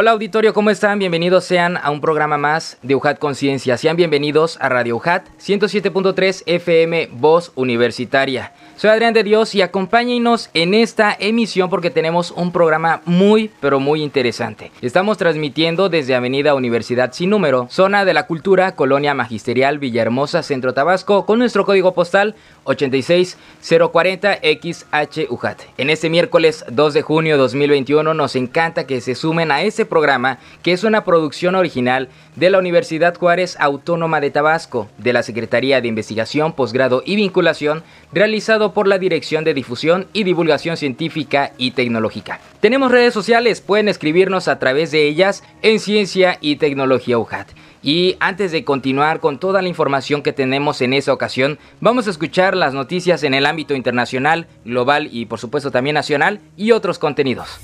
Hola auditorio, ¿cómo están? Bienvenidos sean a un programa más de UJAT Conciencia. Sean bienvenidos a Radio UJAT 107.3 FM Voz Universitaria. Soy Adrián de Dios y acompáñenos en esta emisión porque tenemos un programa muy pero muy interesante. Estamos transmitiendo desde Avenida Universidad Sin Número, zona de la cultura, Colonia Magisterial, Villahermosa, Centro Tabasco, con nuestro código postal 86040XHUJAT. En este miércoles 2 de junio de 2021 nos encanta que se sumen a este programa que es una producción original de la Universidad Juárez Autónoma de Tabasco, de la Secretaría de Investigación, Posgrado y Vinculación, realizado por la Dirección de Difusión y Divulgación Científica y Tecnológica. Tenemos redes sociales, pueden escribirnos a través de ellas en Ciencia y Tecnología UJAT. Y antes de continuar con toda la información que tenemos en esa ocasión, vamos a escuchar las noticias en el ámbito internacional, global y por supuesto también nacional y otros contenidos.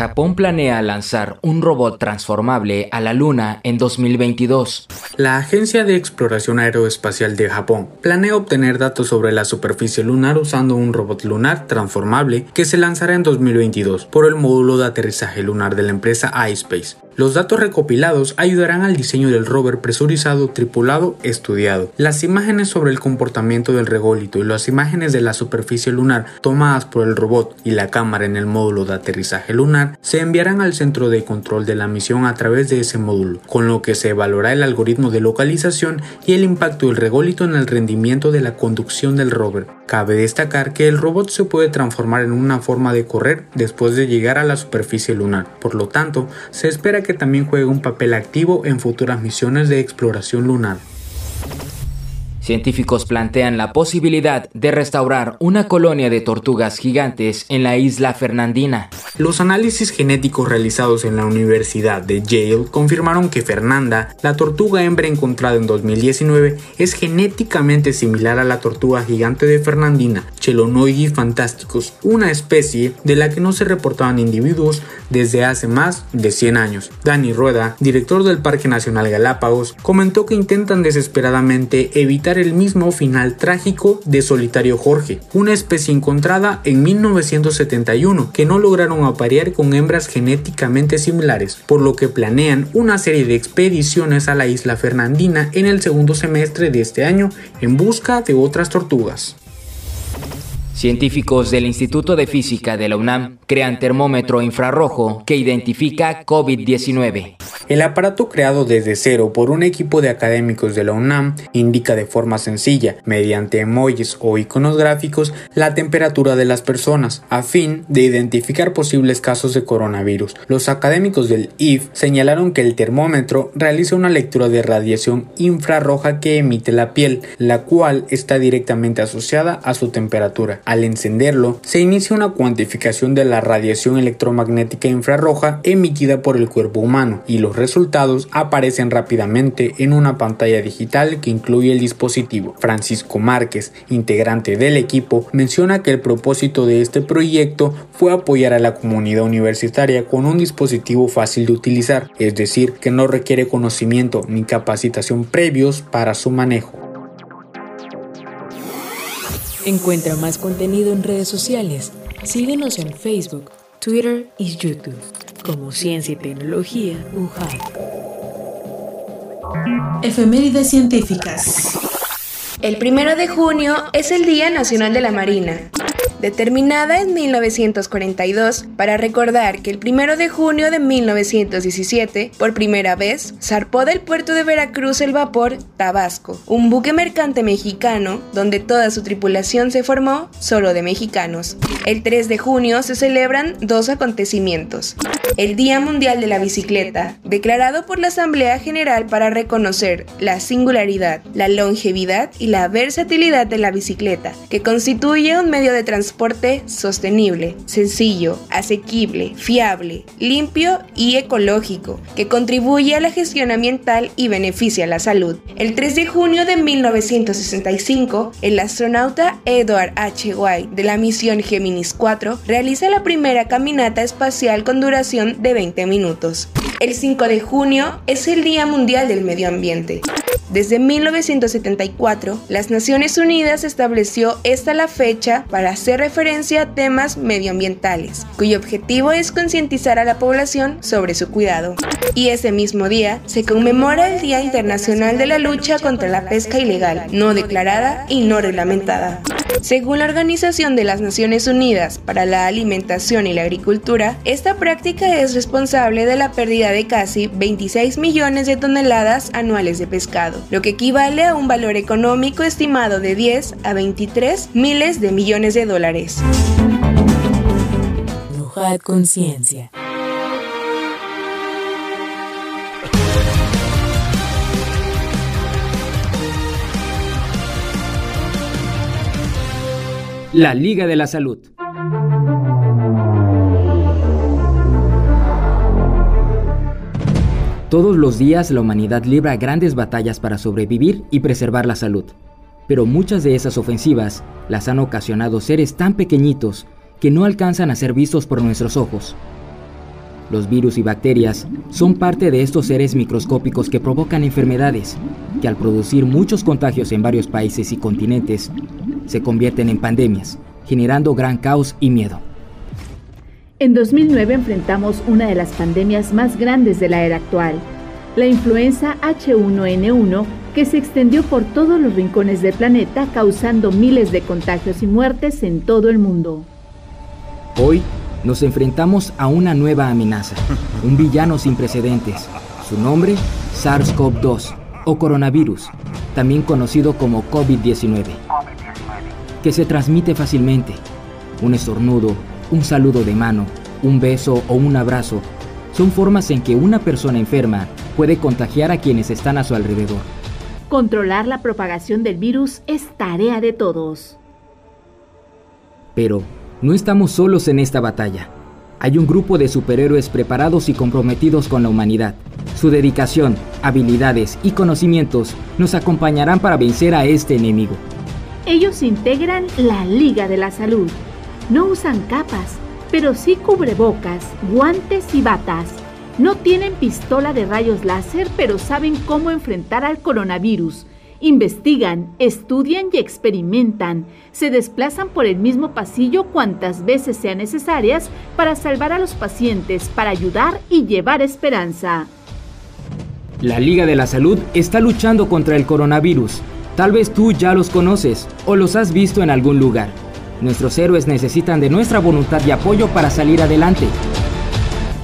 Japón planea lanzar un robot transformable a la Luna en 2022. La Agencia de Exploración Aeroespacial de Japón planea obtener datos sobre la superficie lunar usando un robot lunar transformable que se lanzará en 2022 por el módulo de aterrizaje lunar de la empresa iSpace. Los datos recopilados ayudarán al diseño del rover presurizado tripulado estudiado. Las imágenes sobre el comportamiento del rególito y las imágenes de la superficie lunar tomadas por el robot y la cámara en el módulo de aterrizaje lunar se enviarán al centro de control de la misión a través de ese módulo, con lo que se evaluará el algoritmo de localización y el impacto del rególito en el rendimiento de la conducción del rover. Cabe destacar que el robot se puede transformar en una forma de correr después de llegar a la superficie lunar, por lo tanto, se espera que también juegue un papel activo en futuras misiones de exploración lunar. Científicos plantean la posibilidad de restaurar una colonia de tortugas gigantes en la isla Fernandina. Los análisis genéticos realizados en la Universidad de Yale confirmaron que Fernanda, la tortuga hembra encontrada en 2019, es genéticamente similar a la tortuga gigante de Fernandina, Chelonoidis fantasticus, una especie de la que no se reportaban individuos desde hace más de 100 años. Dani Rueda, director del Parque Nacional Galápagos, comentó que intentan desesperadamente evitar el mismo final trágico de Solitario Jorge, una especie encontrada en 1971 que no lograron aparear con hembras genéticamente similares, por lo que planean una serie de expediciones a la isla Fernandina en el segundo semestre de este año en busca de otras tortugas. Científicos del Instituto de Física de la UNAM crean termómetro infrarrojo que identifica COVID-19. El aparato creado desde cero por un equipo de académicos de la UNAM indica de forma sencilla, mediante emojis o iconos gráficos, la temperatura de las personas, a fin de identificar posibles casos de coronavirus. Los académicos del IF señalaron que el termómetro realiza una lectura de radiación infrarroja que emite la piel, la cual está directamente asociada a su temperatura. Al encenderlo, se inicia una cuantificación de la radiación electromagnética infrarroja emitida por el cuerpo humano y los resultados aparecen rápidamente en una pantalla digital que incluye el dispositivo. Francisco Márquez, integrante del equipo, menciona que el propósito de este proyecto fue apoyar a la comunidad universitaria con un dispositivo fácil de utilizar, es decir, que no requiere conocimiento ni capacitación previos para su manejo. Encuentra más contenido en redes sociales. Síguenos en Facebook, Twitter y YouTube como Ciencia y Tecnología UJAT. Efemérides científicas. El primero de junio es el Día Nacional de la Marina determinada en 1942 para recordar que el 1 de junio de 1917, por primera vez, zarpó del puerto de Veracruz el vapor Tabasco, un buque mercante mexicano donde toda su tripulación se formó solo de mexicanos. El 3 de junio se celebran dos acontecimientos. El Día Mundial de la Bicicleta, declarado por la Asamblea General para reconocer la singularidad, la longevidad y la versatilidad de la bicicleta, que constituye un medio de transporte sostenible, sencillo, asequible, fiable, limpio y ecológico, que contribuye a la gestión ambiental y beneficia la salud. El 3 de junio de 1965, el astronauta Edward H. White de la misión Géminis 4 realiza la primera caminata espacial con duración de 20 minutos. El 5 de junio es el Día Mundial del Medio Ambiente. Desde 1974, las Naciones Unidas estableció esta la fecha para hacer referencia a temas medioambientales, cuyo objetivo es concientizar a la población sobre su cuidado. Y ese mismo día se conmemora el Día Internacional de la Lucha contra la Pesca Ilegal, no declarada y no reglamentada. Según la Organización de las Naciones Unidas para la Alimentación y la Agricultura, esta práctica es responsable de la pérdida de casi 26 millones de toneladas anuales de pescado, lo que equivale a un valor económico estimado de 10 a 23 miles de millones de dólares. Conciencia. La Liga de la Salud. Todos los días la humanidad libra grandes batallas para sobrevivir y preservar la salud. Pero muchas de esas ofensivas las han ocasionado seres tan pequeñitos que no alcanzan a ser vistos por nuestros ojos. Los virus y bacterias son parte de estos seres microscópicos que provocan enfermedades, que al producir muchos contagios en varios países y continentes, se convierten en pandemias, generando gran caos y miedo. En 2009 enfrentamos una de las pandemias más grandes de la era actual, la influenza H1N1, que se extendió por todos los rincones del planeta causando miles de contagios y muertes en todo el mundo. Hoy nos enfrentamos a una nueva amenaza, un villano sin precedentes. Su nombre, SARS-CoV-2 o coronavirus, también conocido como COVID-19, que se transmite fácilmente. Un estornudo, un saludo de mano, un beso o un abrazo son formas en que una persona enferma puede contagiar a quienes están a su alrededor. Controlar la propagación del virus es tarea de todos. Pero, no estamos solos en esta batalla. Hay un grupo de superhéroes preparados y comprometidos con la humanidad. Su dedicación, habilidades y conocimientos nos acompañarán para vencer a este enemigo. Ellos integran la Liga de la Salud. No usan capas, pero sí cubrebocas, guantes y batas. No tienen pistola de rayos láser, pero saben cómo enfrentar al coronavirus Investigan, estudian y experimentan. Se desplazan por el mismo pasillo cuantas veces sean necesarias para salvar a los pacientes, para ayudar y llevar esperanza. La Liga de la Salud está luchando contra el coronavirus. Tal vez tú ya los conoces o los has visto en algún lugar. Nuestros héroes necesitan de nuestra voluntad y apoyo para salir adelante.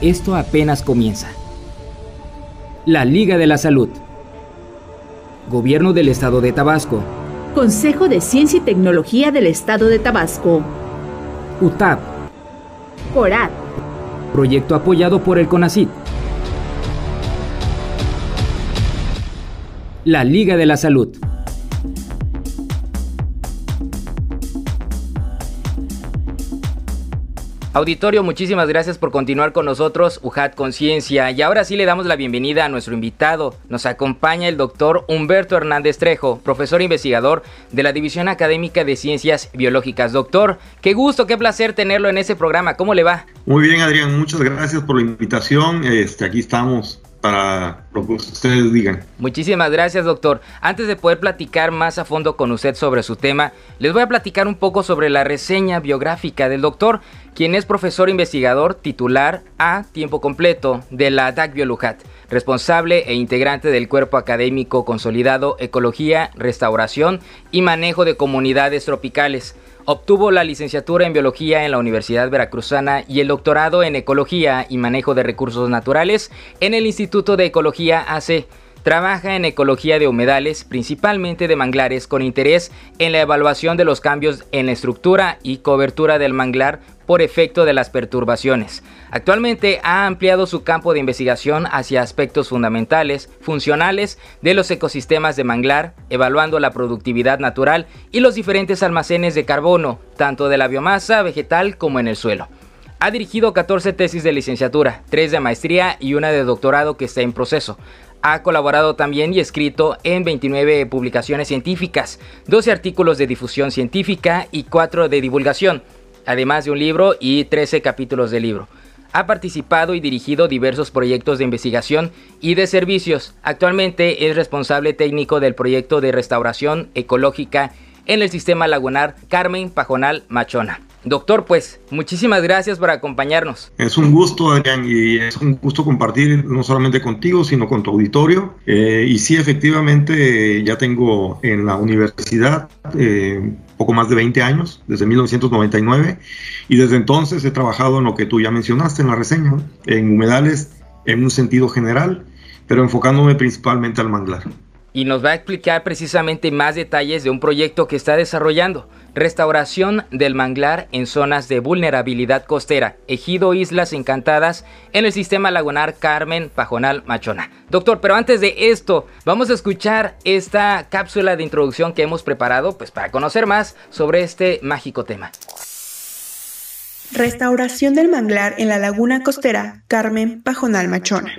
Esto apenas comienza. La Liga de la Salud. Gobierno del Estado de Tabasco. Consejo de Ciencia y Tecnología del Estado de Tabasco. UTAP. CORAT. Proyecto apoyado por el CONACIT. La Liga de la Salud. Auditorio, muchísimas gracias por continuar con nosotros, UJAT Conciencia. Y ahora sí le damos la bienvenida a nuestro invitado. Nos acompaña el doctor Humberto Hernández Trejo, profesor investigador de la División Académica de Ciencias Biológicas. Doctor, qué gusto, qué placer tenerlo en ese programa. ¿Cómo le va? Muy bien, Adrián, muchas gracias por la invitación. Este, aquí estamos para lo que ustedes digan. Muchísimas gracias, doctor. Antes de poder platicar más a fondo con usted sobre su tema, les voy a platicar un poco sobre la reseña biográfica del doctor, quien es profesor investigador titular a tiempo completo de la DAC Biolujat, responsable e integrante del cuerpo académico consolidado Ecología, Restauración y Manejo de Comunidades Tropicales Obtuvo la licenciatura en Biología en la Universidad Veracruzana y el doctorado en Ecología y Manejo de Recursos Naturales en el Instituto de Ecología AC. Trabaja en ecología de humedales, principalmente de manglares, con interés en la evaluación de los cambios en la estructura y cobertura del manglar por efecto de las perturbaciones. Actualmente ha ampliado su campo de investigación hacia aspectos fundamentales, funcionales de los ecosistemas de manglar, evaluando la productividad natural y los diferentes almacenes de carbono, tanto de la biomasa vegetal como en el suelo. Ha dirigido 14 tesis de licenciatura, 3 de maestría y una de doctorado que está en proceso. Ha colaborado también y escrito en 29 publicaciones científicas, 12 artículos de difusión científica y 4 de divulgación, además de un libro y 13 capítulos de libro. Ha participado y dirigido diversos proyectos de investigación y de servicios. Actualmente es responsable técnico del proyecto de restauración ecológica en el sistema lagunar Carmen Pajonal Machona. Doctor, pues muchísimas gracias por acompañarnos. Es un gusto, Adrián, y es un gusto compartir no solamente contigo, sino con tu auditorio. Eh, y sí, efectivamente, ya tengo en la universidad eh, poco más de 20 años, desde 1999, y desde entonces he trabajado en lo que tú ya mencionaste en la reseña, en humedales en un sentido general, pero enfocándome principalmente al manglar y nos va a explicar precisamente más detalles de un proyecto que está desarrollando, restauración del manglar en zonas de vulnerabilidad costera, ejido Islas Encantadas en el sistema lagunar Carmen Pajonal Machona. Doctor, pero antes de esto, vamos a escuchar esta cápsula de introducción que hemos preparado pues para conocer más sobre este mágico tema. Restauración del manglar en la laguna costera Carmen Pajonal Machona.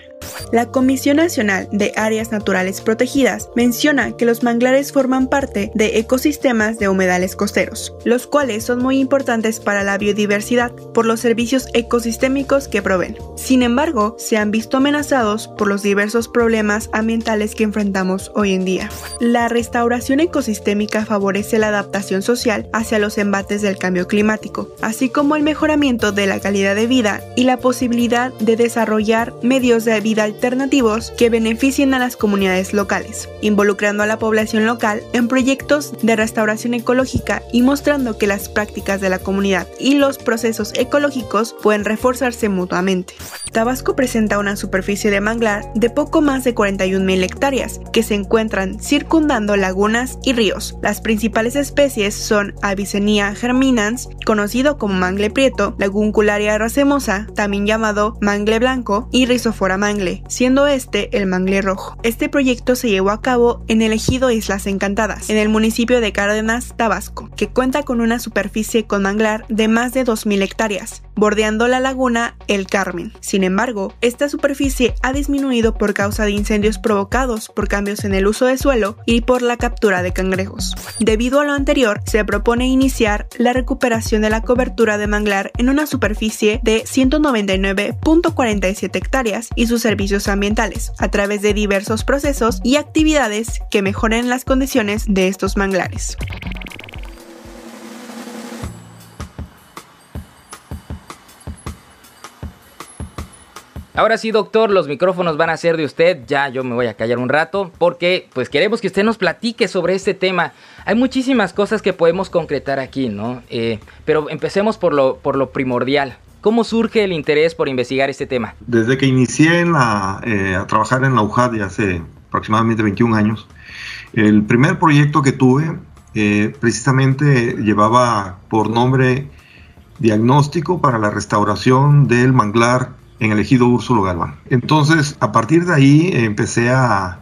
La Comisión Nacional de Áreas Naturales Protegidas menciona que los manglares forman parte de ecosistemas de humedales costeros, los cuales son muy importantes para la biodiversidad por los servicios ecosistémicos que proveen. Sin embargo, se han visto amenazados por los diversos problemas ambientales que enfrentamos hoy en día. La restauración ecosistémica favorece la adaptación social hacia los embates del cambio climático, así como el mejoramiento de la calidad de vida y la posibilidad de desarrollar medios de vida alternativos que beneficien a las comunidades locales, involucrando a la población local en proyectos de restauración ecológica y mostrando que las prácticas de la comunidad y los procesos ecológicos pueden reforzarse mutuamente. Tabasco presenta una superficie de manglar de poco más de 41.000 hectáreas que se encuentran circundando lagunas y ríos. Las principales especies son Avicennia germinans, conocido como mangle prieto, Laguncularia racemosa, también llamado mangle blanco, y Rhizopora mangle, siendo este el mangle rojo. Este proyecto se llevó a cabo en el ejido Islas Encantadas, en el municipio de Cárdenas, Tabasco, que cuenta con una superficie con manglar de más de 2.000 hectáreas, bordeando la laguna El Carmen. Sin embargo, esta superficie ha disminuido por causa de incendios provocados por cambios en el uso de suelo y por la captura de cangrejos. Debido a lo anterior, se propone iniciar la recuperación de la cobertura de manglar en una superficie de 199.47 hectáreas y sus servicios ambientales, a través de diversos procesos y actividades que mejoren las condiciones de estos manglares. Ahora sí, doctor, los micrófonos van a ser de usted. Ya yo me voy a callar un rato porque pues queremos que usted nos platique sobre este tema. Hay muchísimas cosas que podemos concretar aquí, ¿no? Eh, pero empecemos por lo, por lo primordial. ¿Cómo surge el interés por investigar este tema? Desde que inicié eh, a trabajar en la UJAD ya hace aproximadamente 21 años, el primer proyecto que tuve eh, precisamente llevaba por nombre Diagnóstico para la restauración del manglar en el ejido Úrsulo Galván. Entonces, a partir de ahí empecé a,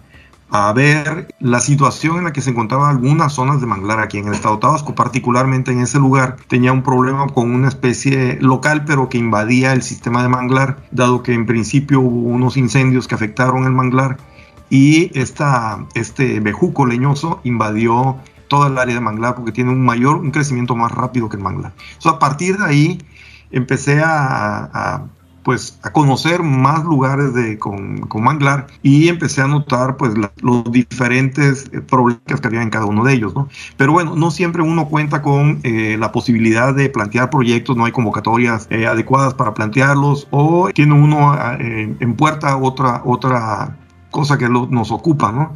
a, ver la situación en la que se encontraban algunas zonas de manglar aquí en el estado de Tabasco, particularmente en ese lugar. Tenía un problema con una especie local, pero que invadía el sistema de manglar, dado que en principio hubo unos incendios que afectaron el manglar y esta, este bejuco leñoso invadió toda el área de manglar porque tiene un mayor, un crecimiento más rápido que el manglar. Entonces, a partir de ahí empecé a, a pues a conocer más lugares de, con, con manglar y empecé a notar pues los diferentes eh, problemas que había en cada uno de ellos, ¿no? Pero bueno, no siempre uno cuenta con eh, la posibilidad de plantear proyectos, no hay convocatorias eh, adecuadas para plantearlos o tiene uno en puerta otra, otra cosa que nos ocupa, ¿no?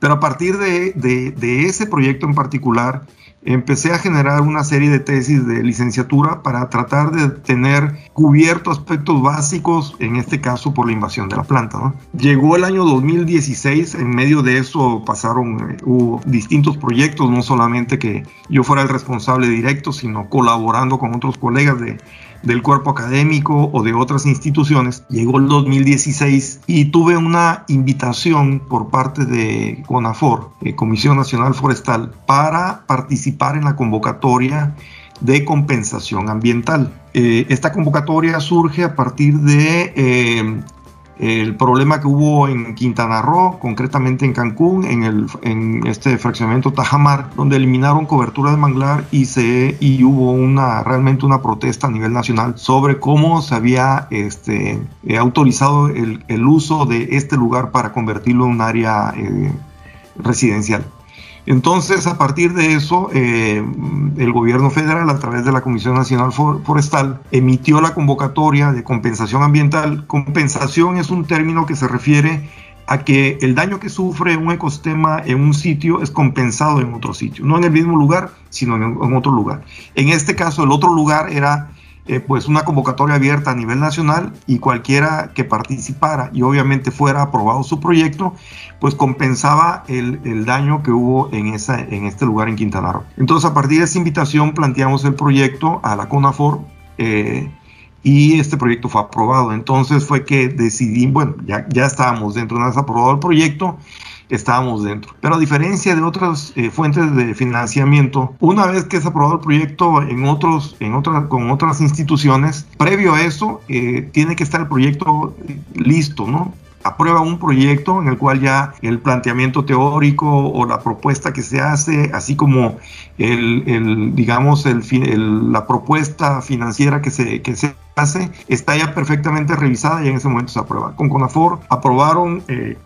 Pero a partir de, de ese proyecto en particular, empecé a generar una serie de tesis de licenciatura para tratar de tener cubiertos aspectos básicos, en este caso por la invasión de la planta. Llegó el año 2016, en medio de eso pasaron, eh, hubo distintos proyectos, no solamente que yo fuera el responsable directo, sino colaborando con otros colegas de, del cuerpo académico o de otras instituciones. Llegó el 2016 y tuve una invitación por parte de CONAFOR, eh, Comisión Nacional Forestal, para participar en la convocatoria de compensación ambiental. Eh, esta convocatoria surge a partir de eh, el problema que hubo en Quintana Roo, concretamente en Cancún, en, el, en este fraccionamiento Tajamar, donde eliminaron cobertura de manglar y, se, y hubo una, realmente una protesta a nivel nacional sobre cómo se había este, eh, autorizado el, el, uso de este lugar para convertirlo en un área eh, residencial. Entonces, a partir de eso, eh, el gobierno federal, a través de la Comisión Nacional Forestal, emitió la convocatoria de compensación ambiental. Compensación es un término que se refiere a que el daño que sufre un ecosistema en un sitio es compensado en otro sitio, no en el mismo lugar, sino en, en otro lugar. En este caso, el otro lugar era eh, pues una convocatoria abierta a nivel nacional y cualquiera que participara y obviamente fuera aprobado su proyecto, pues compensaba el, el daño que hubo en, esa, en este lugar en Quintana Roo. Entonces a partir de esa invitación planteamos el proyecto a la CONAFOR. Eh, y este proyecto fue aprobado. Entonces fue que decidí, bueno, ya, ya estábamos dentro de ese aprobado el proyecto estábamos dentro. Pero a diferencia de otras eh, fuentes de financiamiento, una vez que es aprobado el proyecto en otros, en otras, con otras instituciones, previo a eso eh, tiene que estar el proyecto eh, listo, ¿no? aprueba un proyecto en el cual ya el planteamiento teórico o la propuesta que se hace, así como el, digamos, el, la propuesta financiera que se, que se hace está ya perfectamente revisada y en ese momento se aprueba. Con CONAFOR aprobaron, eh,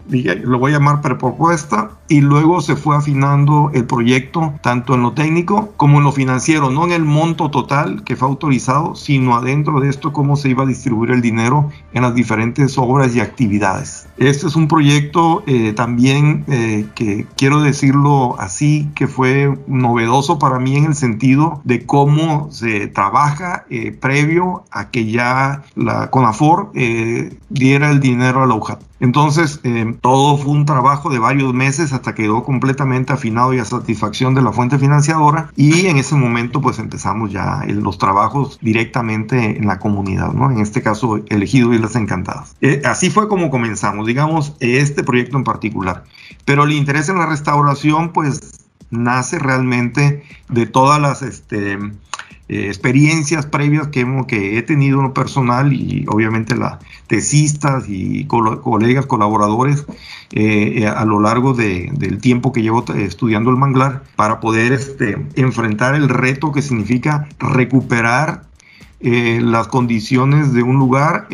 lo voy a llamar prepropuesta, y luego se fue afinando el proyecto tanto en lo técnico como en lo financiero, no en el monto total que fue autorizado, sino adentro de esto cómo se iba a distribuir el dinero en las diferentes obras y actividades. Este es un proyecto eh, también eh, que quiero decirlo así, que fue novedoso para mí en el sentido de cómo se trabaja eh, previo a que ya la CONAFOR diera el dinero a la UJAT. Entonces, eh, todo fue un trabajo de varios meses hasta que quedó completamente afinado y a satisfacción de la fuente financiadora y en ese momento pues empezamos ya los trabajos directamente en la comunidad, ¿no? En este caso, elegido Islas Encantadas. Eh, así fue como comenzamos, digamos, este proyecto en particular. Pero el interés en la restauración pues nace realmente de todas las... Este, eh, experiencias previas que, hemos, que he tenido personal y obviamente las tesistas y colegas, colaboradores eh, eh, a lo largo de, del tiempo que llevo estudiando el manglar para poder este, enfrentar el reto que significa recuperar las condiciones de un lugar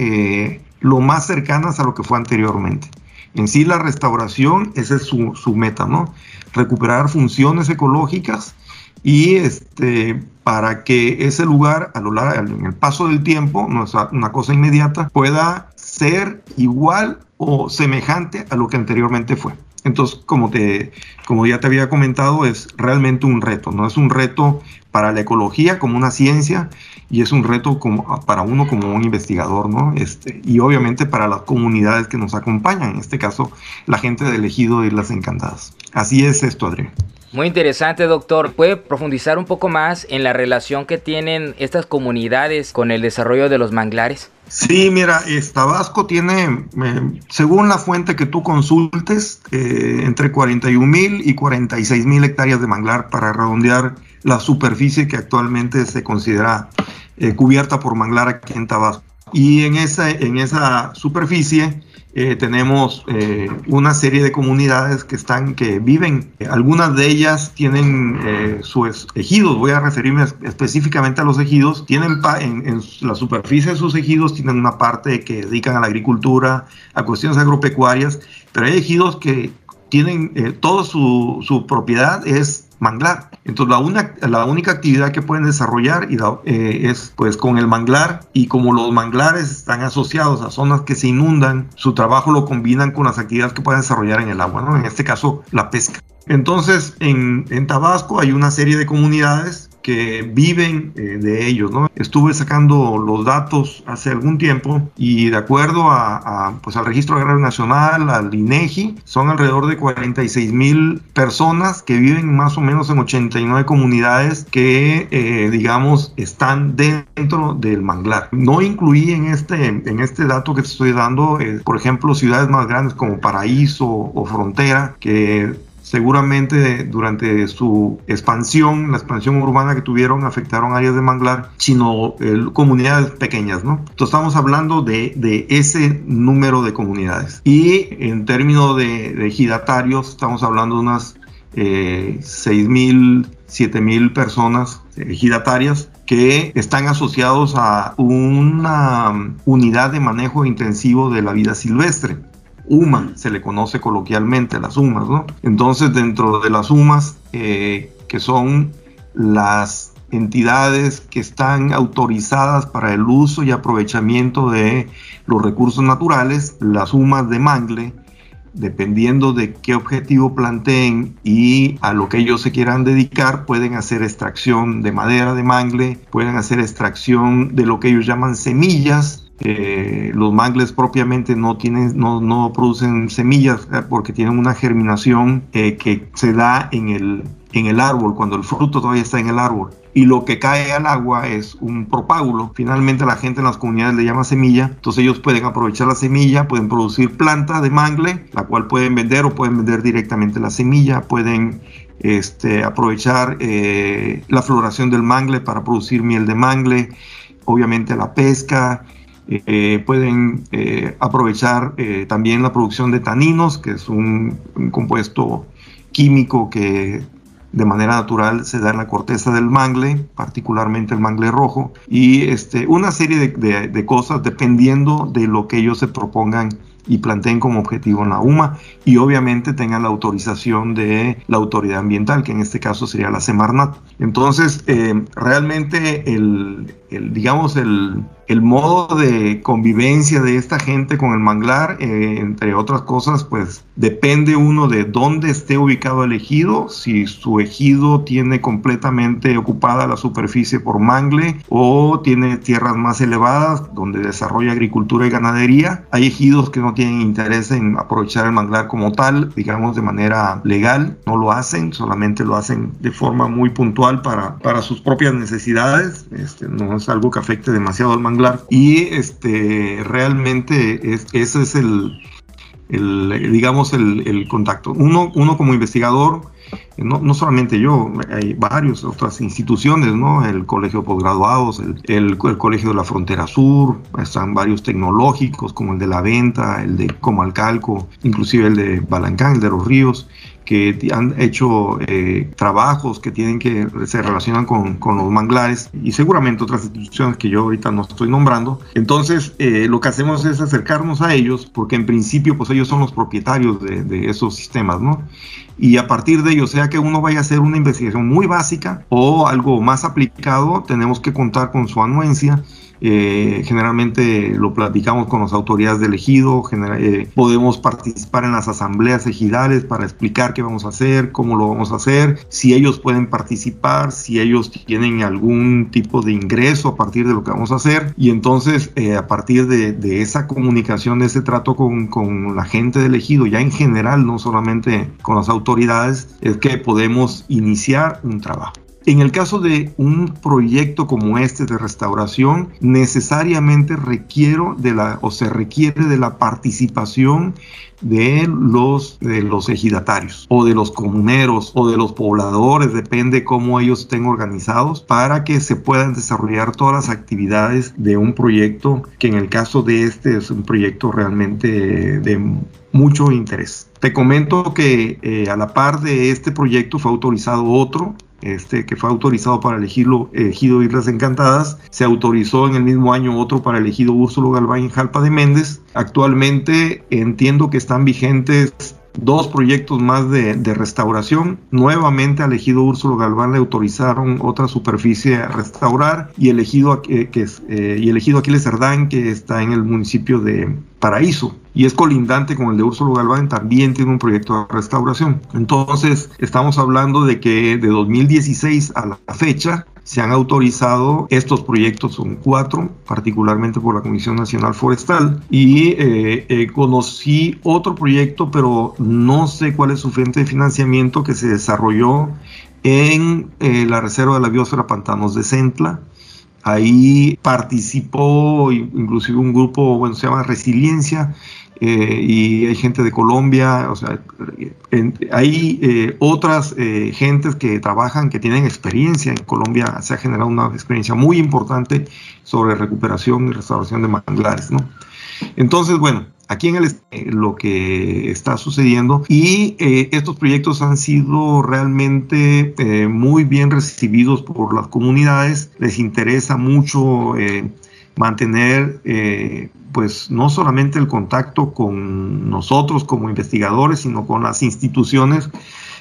lo más cercanas a lo que fue anteriormente. En sí la restauración, esa es su, su meta, ¿no? Recuperar funciones ecológicas y este, para que ese lugar, a lo largo, en el paso del tiempo, no es una cosa inmediata, pueda ser igual o semejante a lo que anteriormente fue. Entonces, como, te, como ya te había comentado, es realmente un reto, ¿no? Es un reto para la ecología como una ciencia y es un reto como, para uno como un investigador, ¿no? Este, y obviamente para las comunidades que nos acompañan, en este caso, la gente de elegido y las encantadas. Así es esto, Adrián. Muy interesante, doctor. ¿Puede profundizar un poco más en la relación que tienen estas comunidades con el desarrollo de los manglares? Sí, mira, Tabasco tiene, eh, según la fuente que tú consultes, eh, entre 41 mil y 46 mil hectáreas de manglar para redondear la superficie que actualmente se considera eh, cubierta por manglar aquí en Tabasco. Y en esa, en esa superficie eh, tenemos eh, una serie de comunidades que están, que viven, algunas de ellas tienen eh, sus ejidos, voy a referirme específicamente a los ejidos, tienen en, en, la superficie de sus ejidos tienen una parte que dedican a la agricultura, a cuestiones agropecuarias, pero hay ejidos que tienen, toda su, su propiedad es manglar. Entonces la, única actividad que pueden desarrollar eh, es pues con el manglar y como los manglares están asociados a zonas que se inundan, su trabajo lo combinan con las actividades que pueden desarrollar en el agua, ¿no? en este caso la pesca. Entonces en, en Tabasco hay una serie de comunidades que viven eh, de ellos. ¿no? Estuve sacando los datos hace algún tiempo y de acuerdo a, pues al Registro Agrario Nacional, al INEGI, son alrededor de 46 mil personas que viven más o menos en 89 comunidades que, eh, digamos, están dentro del manglar. No incluí en este, en este dato que te estoy dando, eh, por ejemplo, ciudades más grandes como Paraíso o Frontera, que seguramente durante su expansión, la expansión urbana que tuvieron, afectaron áreas de manglar, sino comunidades pequeñas, ¿no? Entonces estamos hablando de, de, ese número de comunidades. Y en términos de, de ejidatarios, estamos hablando de unas eh, 6.000, 7.000 personas ejidatarias que están asociados a una unidad de manejo intensivo de la vida silvestre. UMA, se le conoce coloquialmente las UMAS, ¿no? Entonces, dentro de las UMAS, eh, que son las entidades que están autorizadas para el uso y aprovechamiento de los recursos naturales, las UMAS de Mangle, dependiendo de qué objetivo planteen y a lo que ellos se quieran dedicar, pueden hacer extracción de madera de mangle, pueden hacer extracción de lo que ellos llaman semillas, eh, los mangles propiamente no, tienen, no, no producen semillas eh, porque tienen una germinación eh, que se da en el, en el árbol, cuando el fruto todavía está en el árbol. Y lo que cae al agua es un propágulo. Finalmente la gente en las comunidades le llama semilla. Entonces ellos pueden aprovechar la semilla, pueden producir planta de mangle, la cual pueden vender o pueden vender directamente la semilla, pueden este, aprovechar la floración del mangle para producir miel de mangle, obviamente la pesca, eh, pueden eh, aprovechar eh, también la producción de taninos, que es un, compuesto químico que de manera natural se da en la corteza del mangle, particularmente el mangle rojo, y este, una serie de, de cosas dependiendo de lo que ellos se propongan y planteen como objetivo en la UMA y obviamente tengan la autorización de la autoridad ambiental, que en este caso sería la Semarnat. Entonces, realmente el, el, digamos, el, el modo de convivencia de esta gente con el manglar, eh, entre otras cosas, pues depende uno de dónde esté ubicado el ejido, si su ejido tiene completamente ocupada la superficie por mangle o tiene tierras más elevadas donde desarrolla agricultura y ganadería. Hay ejidos que no tienen interés en aprovechar el manglar como tal, digamos de manera legal, no lo hacen, solamente lo hacen de forma muy puntual para, para sus propias necesidades, este, no es algo que afecte demasiado al manglar y este, realmente es, ese es el, digamos, el, contacto. Uno, uno como investigador, no, no, solamente yo, hay varias otras instituciones, ¿no? El Colegio de Posgraduados, el, el, Colegio de la Frontera Sur, están varios tecnológicos como el de La Venta, el de Comalcalco, inclusive el de Balancán, el de Los Ríos, que han hecho eh, trabajos que tienen que se relacionan con, con, los manglares y seguramente otras instituciones que yo ahorita no estoy nombrando. Entonces, eh, lo que hacemos es acercarnos a ellos porque en principio, pues ellos son los propietarios de, de esos sistemas, ¿no? y a partir de ello, sea que uno vaya a hacer una investigación muy básica o algo más aplicado, tenemos que contar con su anuencia eh, generalmente lo platicamos con las autoridades del ejido, eh, podemos participar en las asambleas ejidales para explicar qué vamos a hacer, cómo lo vamos a hacer, si ellos pueden participar, si ellos tienen algún tipo de ingreso a partir de lo que vamos a hacer. Y entonces, eh, a partir de, de, esa comunicación, de ese trato con, con la gente del ejido, ya en general, no solamente con las autoridades, es que podemos iniciar un trabajo. En el caso de un proyecto como este de restauración, necesariamente requiero de la o se requiere de la participación de los, de los ejidatarios o de los comuneros o de los pobladores, depende cómo ellos estén organizados, para que se puedan desarrollar todas las actividades de un proyecto que en el caso de este es un proyecto realmente de mucho interés. Te comento que eh, a la par de este proyecto fue autorizado otro este, que fue autorizado para elegir elegido Islas Encantadas. Se autorizó en el mismo año otro para elegido Úrsulo Galván y Jalpa de Méndez. Actualmente entiendo que están vigentes dos proyectos más de, restauración. Nuevamente al ejido Úrsulo Galván le autorizaron otra superficie a restaurar y elegido, eh, que es, eh, y elegido Aquiles Cerdán, que está en el municipio de, Paraíso y es colindante con el de Úrsulo Galván, también tiene un proyecto de restauración. Entonces, estamos hablando de que de 2016 a la fecha se han autorizado estos proyectos, son cuatro, particularmente por la Comisión Nacional Forestal, y eh, eh, conocí otro proyecto, pero no sé cuál es su fuente de financiamiento que se desarrolló en eh, la Reserva de la Biosfera Pantanos de Centla, Ahí participó inclusive un grupo, bueno, se llama Resiliencia, eh, y hay gente de Colombia, o sea, hay eh, otras eh, gentes que trabajan, que tienen experiencia. En Colombia se ha generado una experiencia muy importante sobre recuperación y restauración de manglares, ¿no? Entonces, bueno, aquí en el eh, lo que está sucediendo y eh, estos proyectos han sido realmente eh, muy bien recibidos por las comunidades les interesa mucho mantener pues no solamente el contacto con nosotros como investigadores sino con las instituciones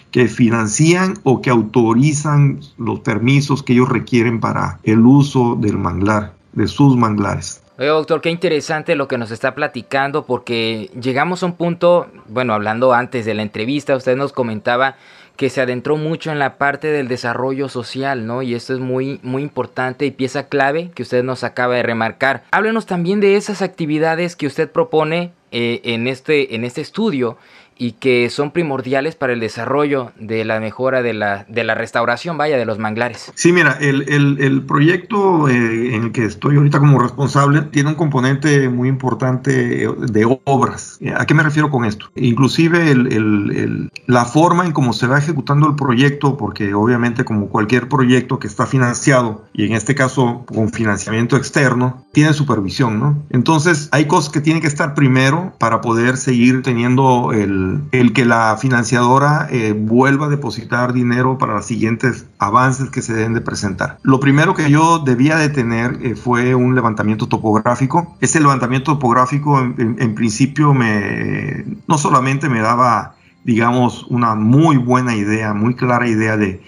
que financian o que autorizan los permisos que ellos requieren para el uso del manglar, de sus manglares. Oye, doctor, qué interesante lo que nos está platicando porque llegamos a un punto, bueno, hablando antes de la entrevista, usted nos comentaba que se adentró mucho en la parte del desarrollo social, ¿no? Y esto es muy, muy importante y pieza clave que usted nos acaba de remarcar. Háblenos también de esas actividades que usted propone eh, en, este, en este estudio y que son primordiales para el desarrollo de la mejora de la, de la restauración, vaya, de los manglares. Sí, mira, el, el, proyecto eh, en el que estoy ahorita como responsable tiene un componente muy importante de obras. ¿A qué me refiero con esto? Inclusive el, la forma en cómo se va ejecutando el proyecto, porque obviamente como cualquier proyecto que está financiado, y en este caso con financiamiento externo, tiene supervisión, ¿no? Entonces hay cosas que tienen que estar primero para poder seguir teniendo el el, que la financiadora eh, vuelva a depositar dinero para los siguientes avances que se deben de presentar. Lo primero que yo debía de tener eh, fue un levantamiento topográfico. Ese levantamiento topográfico en, principio me, no solamente me daba digamos, una muy buena idea, muy clara idea de,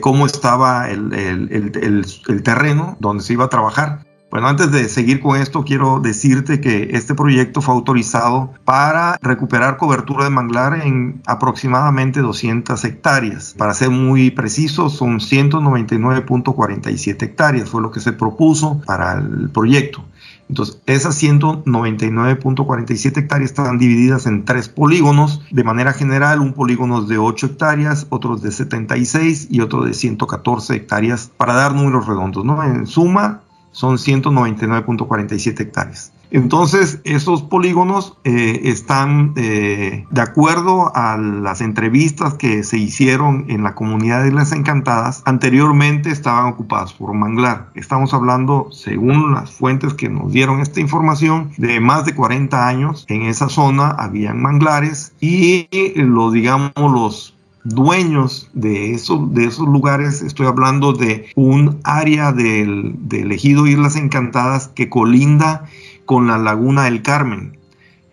cómo estaba el, el, terreno donde se iba a trabajar, bueno, antes de seguir con esto, quiero decirte que este proyecto fue autorizado para recuperar cobertura de manglar en aproximadamente 200 hectáreas. Para ser muy preciso, son 199.47 hectáreas, fue lo que se propuso para el proyecto. Entonces, esas 199.47 hectáreas están divididas en tres polígonos. De manera general, un polígono de 8 hectáreas, otros de 76 y otro de 114 hectáreas, para dar números redondos. ¿no? En suma, son 199.47 hectáreas. Entonces, esos polígonos eh, están eh, de acuerdo a las entrevistas que se hicieron en la comunidad de las Encantadas, anteriormente estaban ocupados por manglar. Estamos hablando, según las fuentes que nos dieron esta información, de más de 40 años en esa zona habían manglares y lo digamos los dueños de esos, de esos lugares. Estoy hablando de un área del, del ejido Islas Encantadas que colinda con la laguna del Carmen.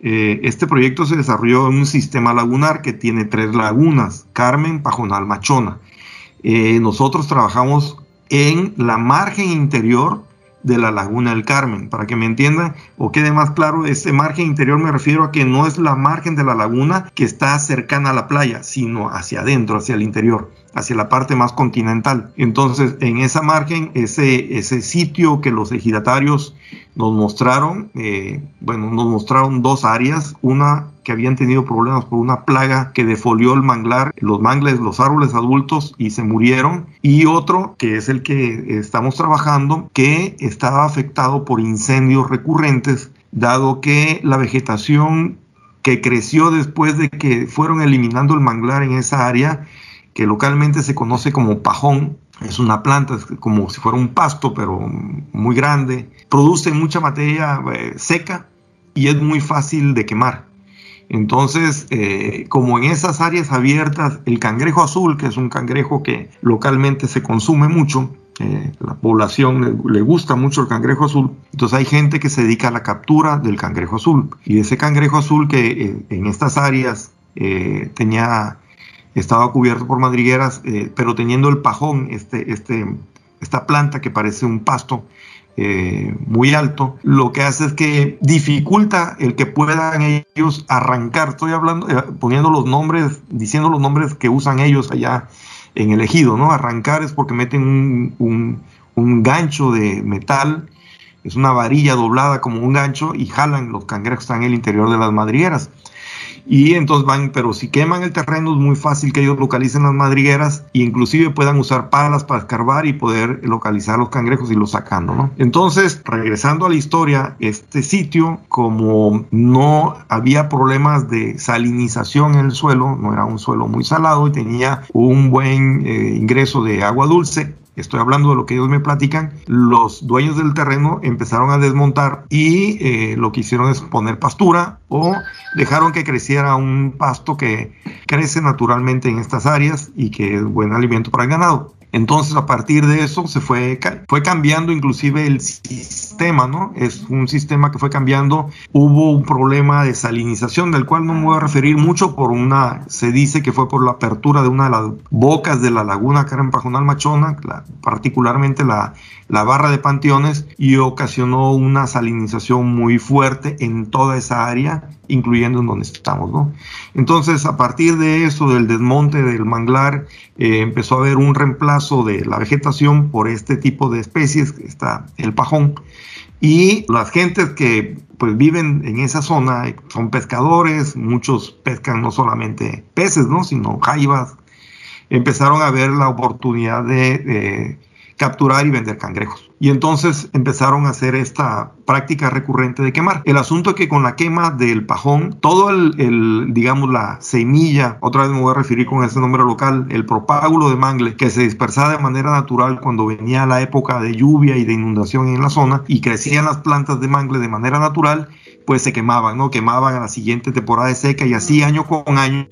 Eh, este proyecto se desarrolló en un sistema lagunar que tiene tres lagunas, Carmen, Pajonal, Machona. Eh, nosotros trabajamos en la margen interior de la laguna del Carmen. Para que me entiendan o quede más claro, este margen interior me refiero a que no es la margen de la laguna que está cercana a la playa, sino hacia adentro, hacia el interior hacia la parte más continental. Entonces, en esa margen, ese, ese sitio que los ejidatarios nos mostraron, eh, bueno, nos mostraron dos áreas, una que habían tenido problemas por una plaga que defolió el manglar, los mangles, los árboles adultos y se murieron, y otro que es el que estamos trabajando, que estaba afectado por incendios recurrentes, dado que la vegetación que creció después de que fueron eliminando el manglar en esa área, que localmente se conoce como pajón. Es una planta como si fuera un pasto, pero muy grande. Produce mucha materia eh, seca y es muy fácil de quemar. Entonces, eh, como en esas áreas abiertas, el cangrejo azul, que es un cangrejo que localmente se consume mucho, eh, la población le, gusta mucho el cangrejo azul, entonces hay gente que se dedica a la captura del cangrejo azul. Y ese cangrejo azul que en estas áreas tenía estaba cubierto por madrigueras, eh, pero teniendo el pajón, este, este, esta planta que parece un pasto, eh, muy alto, lo que hace es que dificulta el que puedan ellos arrancar. Estoy hablando, eh, poniendo los nombres, diciendo los nombres que usan ellos allá en el ejido, ¿no? Arrancar es porque meten un, un gancho de metal, es una varilla doblada como un gancho y jalan los cangrejos que están en el interior de las madrigueras y entonces van, pero si queman el terreno es muy fácil que ellos localicen las madrigueras e inclusive puedan usar palas para escarbar y poder localizar los cangrejos y los sacando, ¿no? Entonces, regresando a la historia, este sitio, como no había problemas de salinización en el suelo, no era un suelo muy salado y tenía un buen eh, ingreso de agua dulce, estoy hablando de lo que ellos me platican, los dueños del terreno empezaron a desmontar y eh, lo que hicieron es poner pastura o dejaron que creciera un pasto que crece naturalmente en estas áreas y que es buen alimento para el ganado. Entonces, a partir de eso, se fue, fue cambiando inclusive el sistema, ¿no? Es un sistema que fue cambiando. Hubo un problema de salinización, del cual no me voy a referir mucho por una, se dice que fue por la apertura de una de las bocas de la laguna que era en Pajonal Machona, particularmente la, la barra de panteones, y ocasionó una salinización muy fuerte en toda esa área incluyendo en donde estamos, ¿no? Entonces, a partir de eso, del desmonte del manglar, eh, empezó a haber un reemplazo de la vegetación por este tipo de especies, que está el pajón, y las gentes que pues viven en esa zona son pescadores, muchos pescan no solamente peces, ¿no? Sino jaivas, empezaron a ver la oportunidad de capturar y vender cangrejos. Y entonces empezaron a hacer esta práctica recurrente de quemar. El asunto es que con la quema del pajón, todo el, digamos, la semilla, otra vez me voy a referir con ese nombre local, el propágulo de mangle, que se dispersaba de manera natural cuando venía la época de lluvia y de inundación en la zona y crecían las plantas de mangle de manera natural, pues se quemaban, ¿no? Quemaban a la siguiente temporada de seca y así año con año.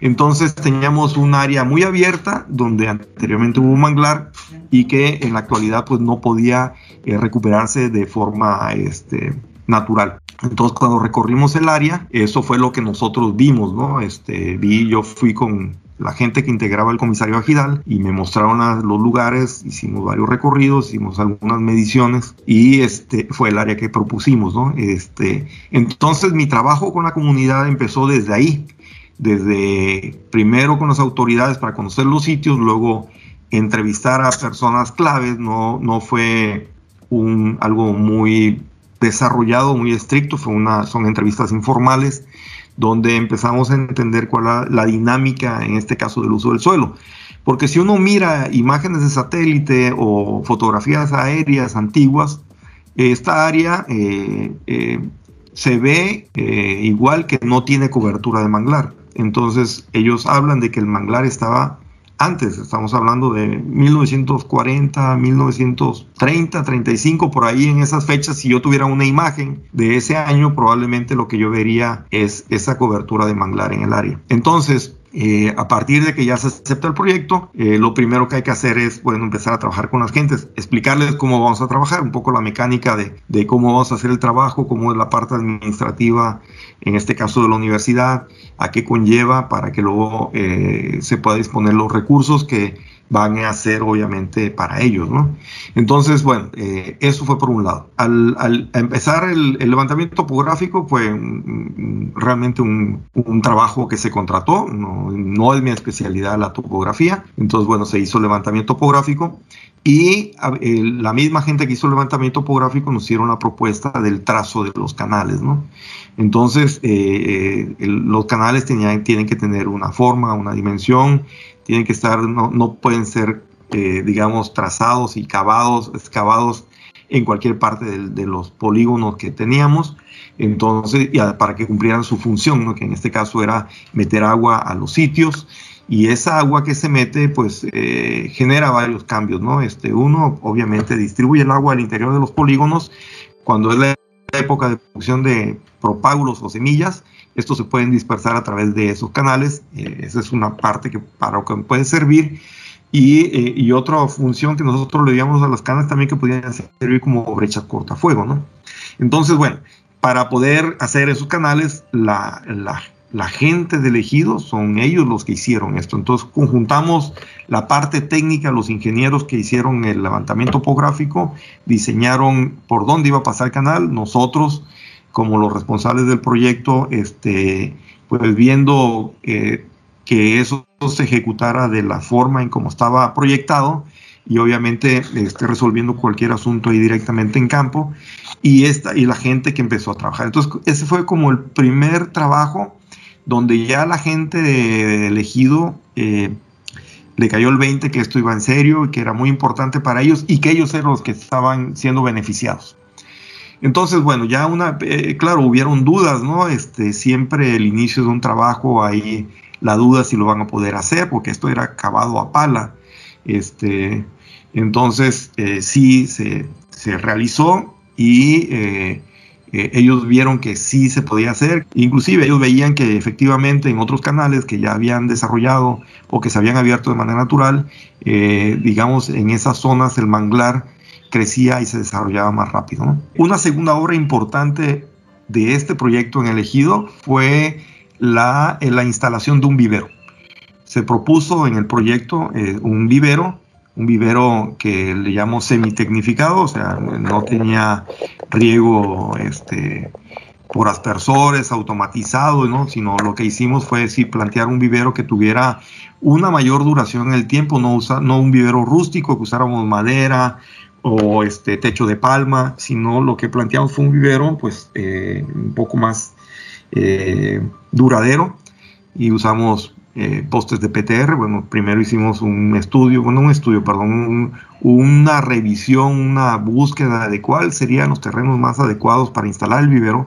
Entonces teníamos un área muy abierta donde anteriormente hubo un manglar y que en la actualidad pues no podía eh, recuperarse de forma este, natural. Entonces cuando recorrimos el área, eso fue lo que nosotros vimos, ¿no? Este, vi, yo fui con la gente que integraba el comisario Agidal y me mostraron los lugares, hicimos varios recorridos, hicimos algunas mediciones y este fue el área que propusimos, ¿no? Este, entonces mi trabajo con la comunidad empezó desde ahí, desde primero con las autoridades para conocer los sitios, luego entrevistar a personas claves, no, no fue un, algo muy desarrollado, muy estricto, fue una, son entrevistas informales donde empezamos a entender cuál es la dinámica, en este caso, del uso del suelo. Porque si uno mira imágenes de satélite o fotografías aéreas antiguas, esta área eh, eh, se ve eh, igual que no tiene cobertura de manglar. Entonces ellos hablan de que el manglar estaba antes, estamos hablando de 1940, 1930, 35, por ahí en esas fechas, si yo tuviera una imagen de ese año, probablemente lo que yo vería es esa cobertura de manglar en el área. Entonces, eh, a partir de que ya se acepta el proyecto, eh, lo primero que hay que hacer es bueno, empezar a trabajar con las gentes, explicarles cómo vamos a trabajar, un poco la mecánica de, cómo vamos a hacer el trabajo, cómo es la parte administrativa, en este caso de la universidad, a qué conlleva para que luego eh, se pueda disponer los recursos que van a ser obviamente para ellos, ¿no? Entonces, bueno, eh, eso fue por un lado. Al, empezar el, levantamiento topográfico fue realmente un, trabajo que se contrató, no, es mi especialidad la topografía, entonces, bueno, se hizo el levantamiento topográfico y la misma gente que hizo el levantamiento topográfico nos hicieron la propuesta del trazo de los canales, ¿no? Entonces, eh, eh, los canales tenían, tienen que tener una forma, una dimensión, tienen que estar, no, no pueden ser, eh, digamos, trazados y cavados, excavados en cualquier parte de, los polígonos que teníamos. Entonces, para que cumplieran su función, que en este caso era meter agua a los sitios. Y esa agua que se mete, pues eh, genera varios cambios, ¿no? Este, uno, obviamente, distribuye el agua al interior de los polígonos. Cuando es la época de producción de propágulos o semillas, estos se pueden dispersar a través de esos canales. Eh, esa es una parte que para lo que puede servir. Y, eh, otra función que nosotros le llamamos a las canales también que podían servir como brechas cortafuego, ¿no? Entonces, bueno, para poder hacer esos canales, la gente del ejido, son ellos los que hicieron esto. Entonces conjuntamos la parte técnica, los ingenieros que hicieron el levantamiento topográfico, diseñaron por dónde iba a pasar el canal, nosotros como los responsables del proyecto, este, pues viendo que eso se ejecutara de la forma en como estaba proyectado y obviamente este, resolviendo cualquier asunto ahí directamente en campo y, esta, y la gente que empezó a trabajar. Entonces ese fue como el primer trabajo donde ya la gente elegido eh, le cayó el 20 que esto iba en serio y que era muy importante para ellos y que ellos eran los que estaban siendo beneficiados. Entonces, bueno, ya una, eh, claro, hubieron dudas, ¿no? Este, siempre el inicio de un trabajo, ahí la duda si lo van a poder hacer, porque esto era acabado a pala. Este, entonces, eh, sí se, se, realizó y eh, ellos vieron que sí se podía hacer, inclusive ellos veían que efectivamente en otros canales que ya habían desarrollado o que se habían abierto de manera natural, digamos, en esas zonas el manglar crecía y se desarrollaba más rápido. Una segunda obra importante de este proyecto en el ejido fue la, la instalación de un vivero. Se propuso en el proyecto eh, un vivero un vivero que le llamo semitecnificado, o sea, no tenía riego este, por aspersores, automatizado, ¿no? sino lo que hicimos fue sí, plantear un vivero que tuviera una mayor duración en el tiempo, no, usa, no un vivero rústico, que usáramos madera o este techo de palma, sino lo que planteamos fue un vivero pues eh, un poco más eh, duradero y usamos eh, postes de PTR. Bueno, primero hicimos un estudio, bueno, un estudio, perdón, una revisión, una búsqueda de cuáles serían los terrenos más adecuados para instalar el vivero.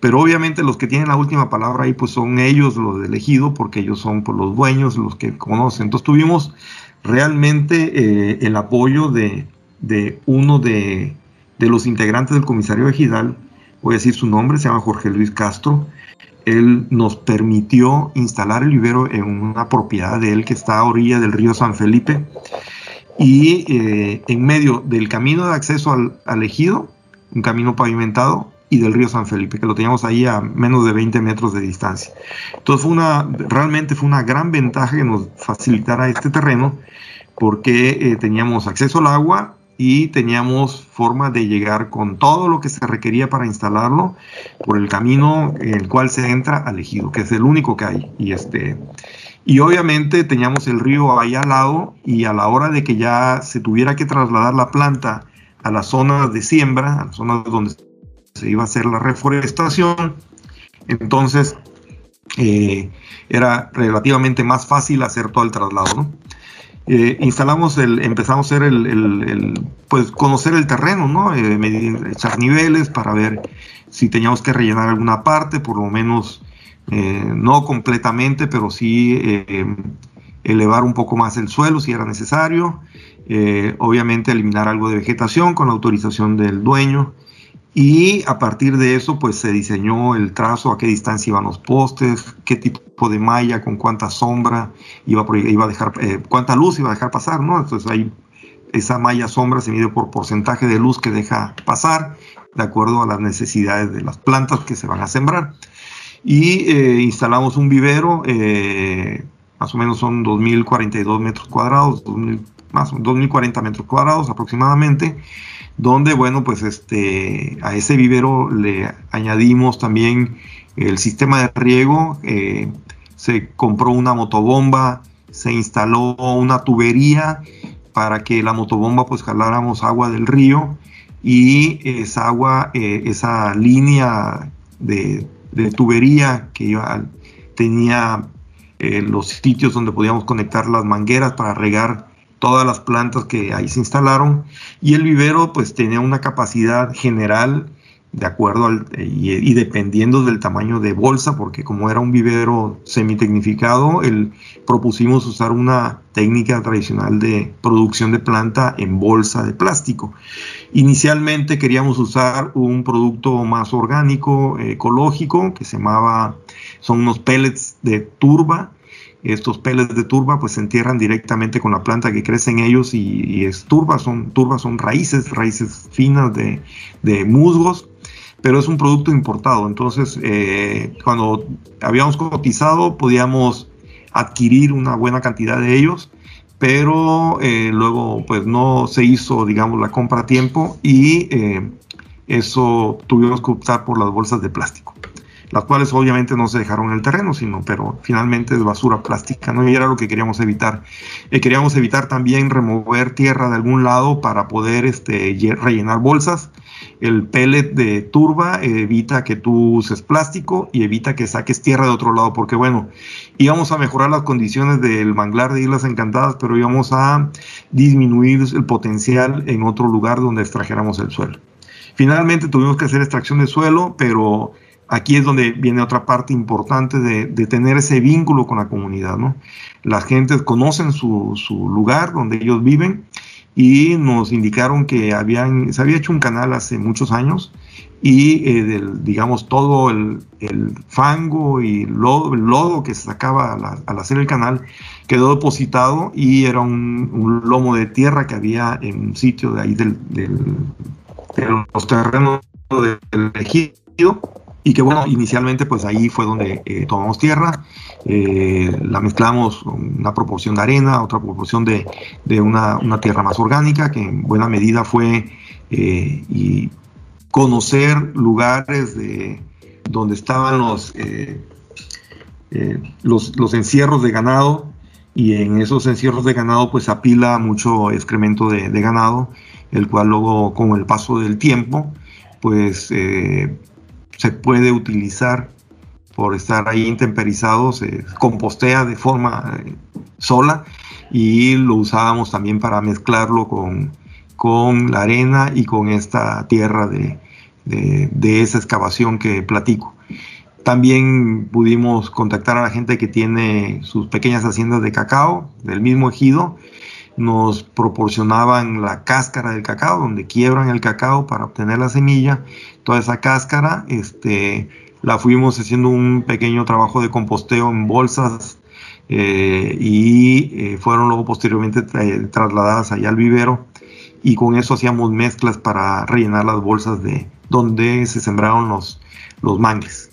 Pero obviamente los que tienen la última palabra ahí, pues son ellos los elegidos, porque ellos son pues, los dueños, los que conocen. Entonces tuvimos realmente eh, el apoyo de, de uno de, de, los integrantes del comisario ejidal, voy a decir su nombre, se llama Jorge Luis Castro, él nos permitió instalar el vivero en una propiedad de él que está a orilla del río San Felipe y eh, en medio del camino de acceso al, ejido, un camino pavimentado, y del río San Felipe, que lo teníamos ahí a menos de 20 metros de distancia. Entonces fue una, realmente fue una gran ventaja que nos facilitara este terreno porque eh, teníamos acceso al agua y teníamos forma de llegar con todo lo que se requería para instalarlo por el camino en el cual se entra al ejido, que es el único que hay. Y, este, y obviamente teníamos el río ahí al lado y a la hora de que ya se tuviera que trasladar la planta a las zonas de siembra, a las zonas donde se iba a hacer la reforestación, entonces eh, era relativamente más fácil hacer todo el traslado. ¿no? Eh, instalamos el, empezamos a hacer el, pues conocer el terreno, ¿no? Eh, medir, echar niveles para ver si teníamos que rellenar alguna parte, por lo menos eh, no completamente, pero sí elevar un poco más el suelo si era necesario. obviamente eliminar algo de vegetación con la autorización del dueño y a partir de eso, pues se diseñó el trazo, a qué distancia iban los postes, qué tipo de malla, con cuánta sombra iba a, iba a dejar, eh, cuánta luz iba a dejar pasar, ¿no? Entonces ahí esa malla sombra se mide por porcentaje de luz que deja pasar, de acuerdo a las necesidades de las plantas que se van a sembrar. Y eh, instalamos un vivero, eh, más o menos son 2.042 metros cuadrados, 2000, más 2.040 metros cuadrados aproximadamente donde, bueno, pues este, a ese vivero le añadimos también el sistema de riego, eh, se compró una motobomba, se instaló una tubería para que la motobomba pues jaláramos agua del río y esa agua, eh, esa línea de, tubería que iba, tenía eh, los sitios donde podíamos conectar las mangueras para regar todas las plantas que ahí se instalaron y el vivero pues tenía una capacidad general de acuerdo al, y, dependiendo del tamaño de bolsa, porque como era un vivero semitecnificado, el, propusimos usar una técnica tradicional de producción de planta en bolsa de plástico. Inicialmente queríamos usar un producto más orgánico, ecológico, que se llamaba, son unos pellets de turba, estos peles de turba pues se entierran directamente con la planta que crece en ellos y, es turba, son, turba son raíces, raíces finas de, musgos. pero es un producto importado. Entonces, eh, cuando habíamos cotizado, podíamos adquirir una buena cantidad de ellos, pero eh, luego pues no se hizo, digamos, la compra a tiempo y eh, eso tuvimos que optar por las bolsas de plástico las cuales obviamente no se dejaron en el terreno, sino, pero finalmente es basura plástica, ¿no? Y era lo que queríamos evitar. Eh, queríamos evitar también remover tierra de algún lado para poder este, rellenar bolsas. El pellet de turba evita que tú uses plástico y evita que saques tierra de otro lado, porque bueno, íbamos a mejorar las condiciones del manglar de Islas Encantadas, pero íbamos a disminuir el potencial en otro lugar donde extrajéramos el suelo. Finalmente tuvimos que hacer extracción de suelo, pero aquí es donde viene otra parte importante de, tener ese vínculo con la comunidad, ¿no? Las gentes conocen su, lugar donde ellos viven y nos indicaron que habían, se había hecho un canal hace muchos años y eh, digamos todo el, fango y lodo, el lodo que se sacaba al, hacer el canal quedó depositado y era un, lomo de tierra que había en un sitio de ahí del, de los terrenos del ejido y que bueno, inicialmente pues ahí fue donde eh, tomamos tierra, eh, la mezclamos una proporción de arena, otra proporción de, una, tierra más orgánica, que en buena medida fue eh, conocer lugares de, donde estaban los, los, los encierros de ganado y en esos encierros de ganado pues apila mucho excremento de, de ganado, el cual luego con el paso del tiempo pues se puede utilizar por estar ahí intemperizado, se compostea de forma eh, sola y lo usábamos también para mezclarlo con, con la arena y con esta tierra de, de, esa excavación que platico. También pudimos contactar a la gente que tiene sus pequeñas haciendas de cacao del mismo ejido. Nos proporcionaban la cáscara del cacao, donde quiebran el cacao para obtener la semilla toda esa cáscara, este, la fuimos haciendo un pequeño trabajo de composteo en bolsas eh, y eh, fueron luego posteriormente trasladadas allá al vivero y con eso hacíamos mezclas para rellenar las bolsas de donde se sembraron los, los.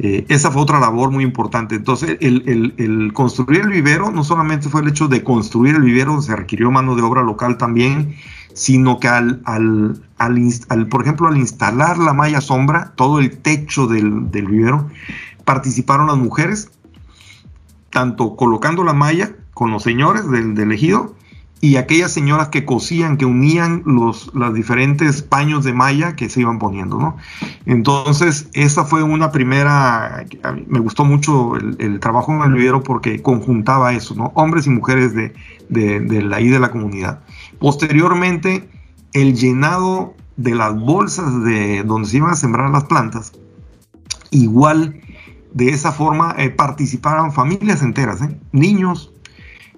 Eh, esa fue otra labor muy importante. Entonces, el, el, construir el vivero no solamente fue el hecho de construir el vivero, se requirió mano de obra local también, sino que al, al, al, por ejemplo, al instalar la malla sombra, todo el techo del, del vivero, participaron las mujeres, tanto colocando la malla con los señores del, del ejido y aquellas señoras que cosían, que unían los, los diferentes paños de malla que se iban poniendo, ¿no? Entonces, esa fue una primera, me gustó mucho el, trabajo en el vivero porque conjuntaba eso, ¿no? Hombres y mujeres de, de, de la, de la comunidad. Posteriormente, el llenado de las bolsas de donde se iban a sembrar las plantas, igual de esa forma eh, participaron familias enteras, ¿eh? niños,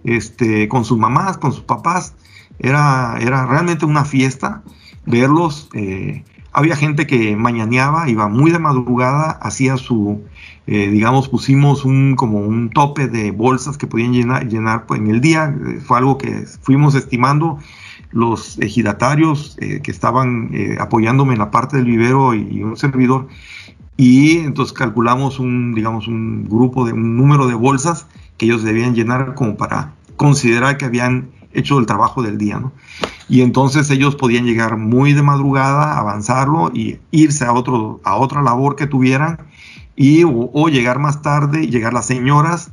este, con sus mamás, con sus papás. Era, era realmente una fiesta verlos. Eh, había gente que mañaneaba, iba muy de madrugada, hacía su, digamos, pusimos un, como un tope de bolsas que podían llenar, llenar pues, en el día. fue algo que fuimos estimando los ejidatarios eh, que estaban eh, apoyándome en la parte del vivero y, un servidor. Y entonces calculamos un, digamos, un grupo de un número de bolsas que ellos debían llenar como para considerar que habían hecho el trabajo del día, ¿no? Y entonces ellos podían llegar muy de madrugada, avanzarlo y irse a, otro, a otra labor que tuvieran y o llegar más tarde, llegar las señoras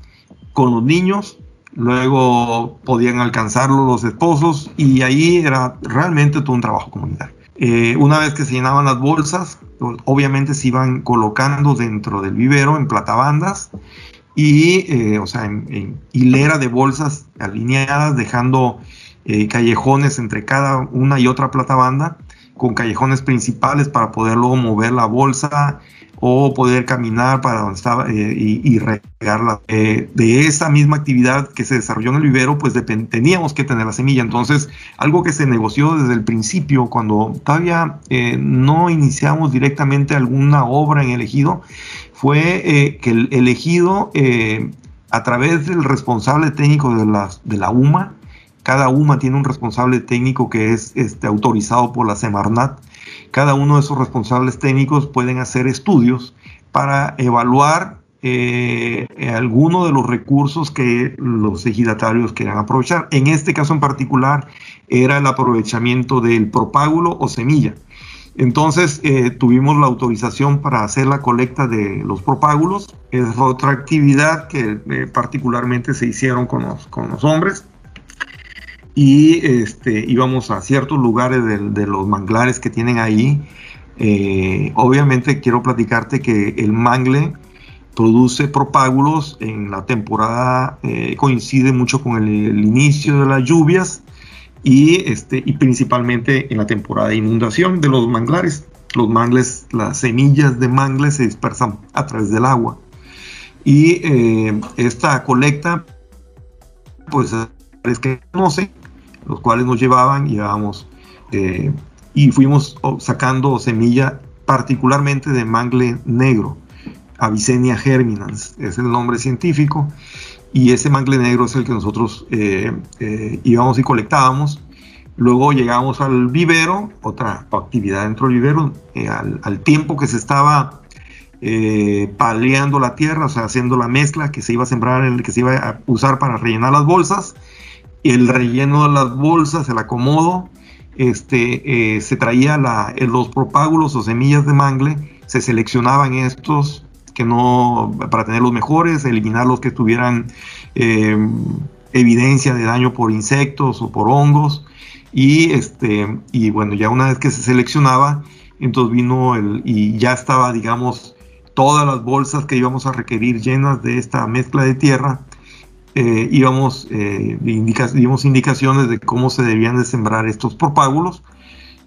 con los niños luego podían alcanzarlo los esposos y ahí era realmente todo un trabajo comunitario. Eh, una vez que se llenaban las bolsas, obviamente se iban colocando dentro del vivero en platabandas y, eh, o sea, en, hilera de bolsas alineadas, dejando eh, callejones entre cada una y otra platabanda, con callejones principales para poder luego mover la bolsa o poder caminar para donde estaba eh, y, regarla. Eh, de esa misma actividad que se desarrolló en el vivero, pues teníamos que tener la semilla. Entonces, algo que se negoció desde el principio, cuando todavía eh, no iniciamos directamente alguna obra en el ejido, fue que el, ejido, a través del responsable técnico de la, de la UMA, cada UMA tiene un responsable técnico que es este, autorizado por la Semarnat. Cada uno de esos responsables técnicos pueden hacer estudios para evaluar eh, alguno de los recursos que los ejidatarios quieran aprovechar. En este caso en particular era el aprovechamiento del propágulo o semilla. Entonces eh, tuvimos la autorización para hacer la colecta de los propágulos. Es otra actividad que eh, particularmente se hicieron con los, hombres. Y este, íbamos a ciertos lugares de, los manglares que tienen ahí. Eh, obviamente quiero platicarte que el mangle produce propágulos en la temporada, coincide mucho con el inicio de las lluvias y, este, y principalmente en la temporada de inundación de los manglares. Los mangles, las semillas de mangles se dispersan a través del agua. Y eh, esta colecta, pues es que no sé, los cuales nos llevaban, llevábamos eh, y fuimos sacando semilla particularmente de mangle negro, Avicennia germinans, es el nombre científico, y ese mangle negro es el que nosotros eh, eh, íbamos y colectábamos. Luego llegamos al vivero, otra actividad dentro del vivero, eh, al, tiempo que se estaba paleando la tierra, o sea, haciendo la mezcla que se iba a sembrar, el que se iba a usar para rellenar las bolsas. El relleno de las bolsas, el acomodo, este, se traía la, los propágulos o semillas de mangle, se seleccionaban estos que no, para tener los mejores, eliminar los que tuvieran eh, evidencia de daño por insectos o por hongos. Y, este, y bueno, ya una vez que se seleccionaba, entonces vino el, y ya estaba, digamos, todas las bolsas que íbamos a requerir llenas de esta mezcla de tierra. Eh, íbamos, eh, dimos indicaciones de cómo se debían de sembrar estos propágulos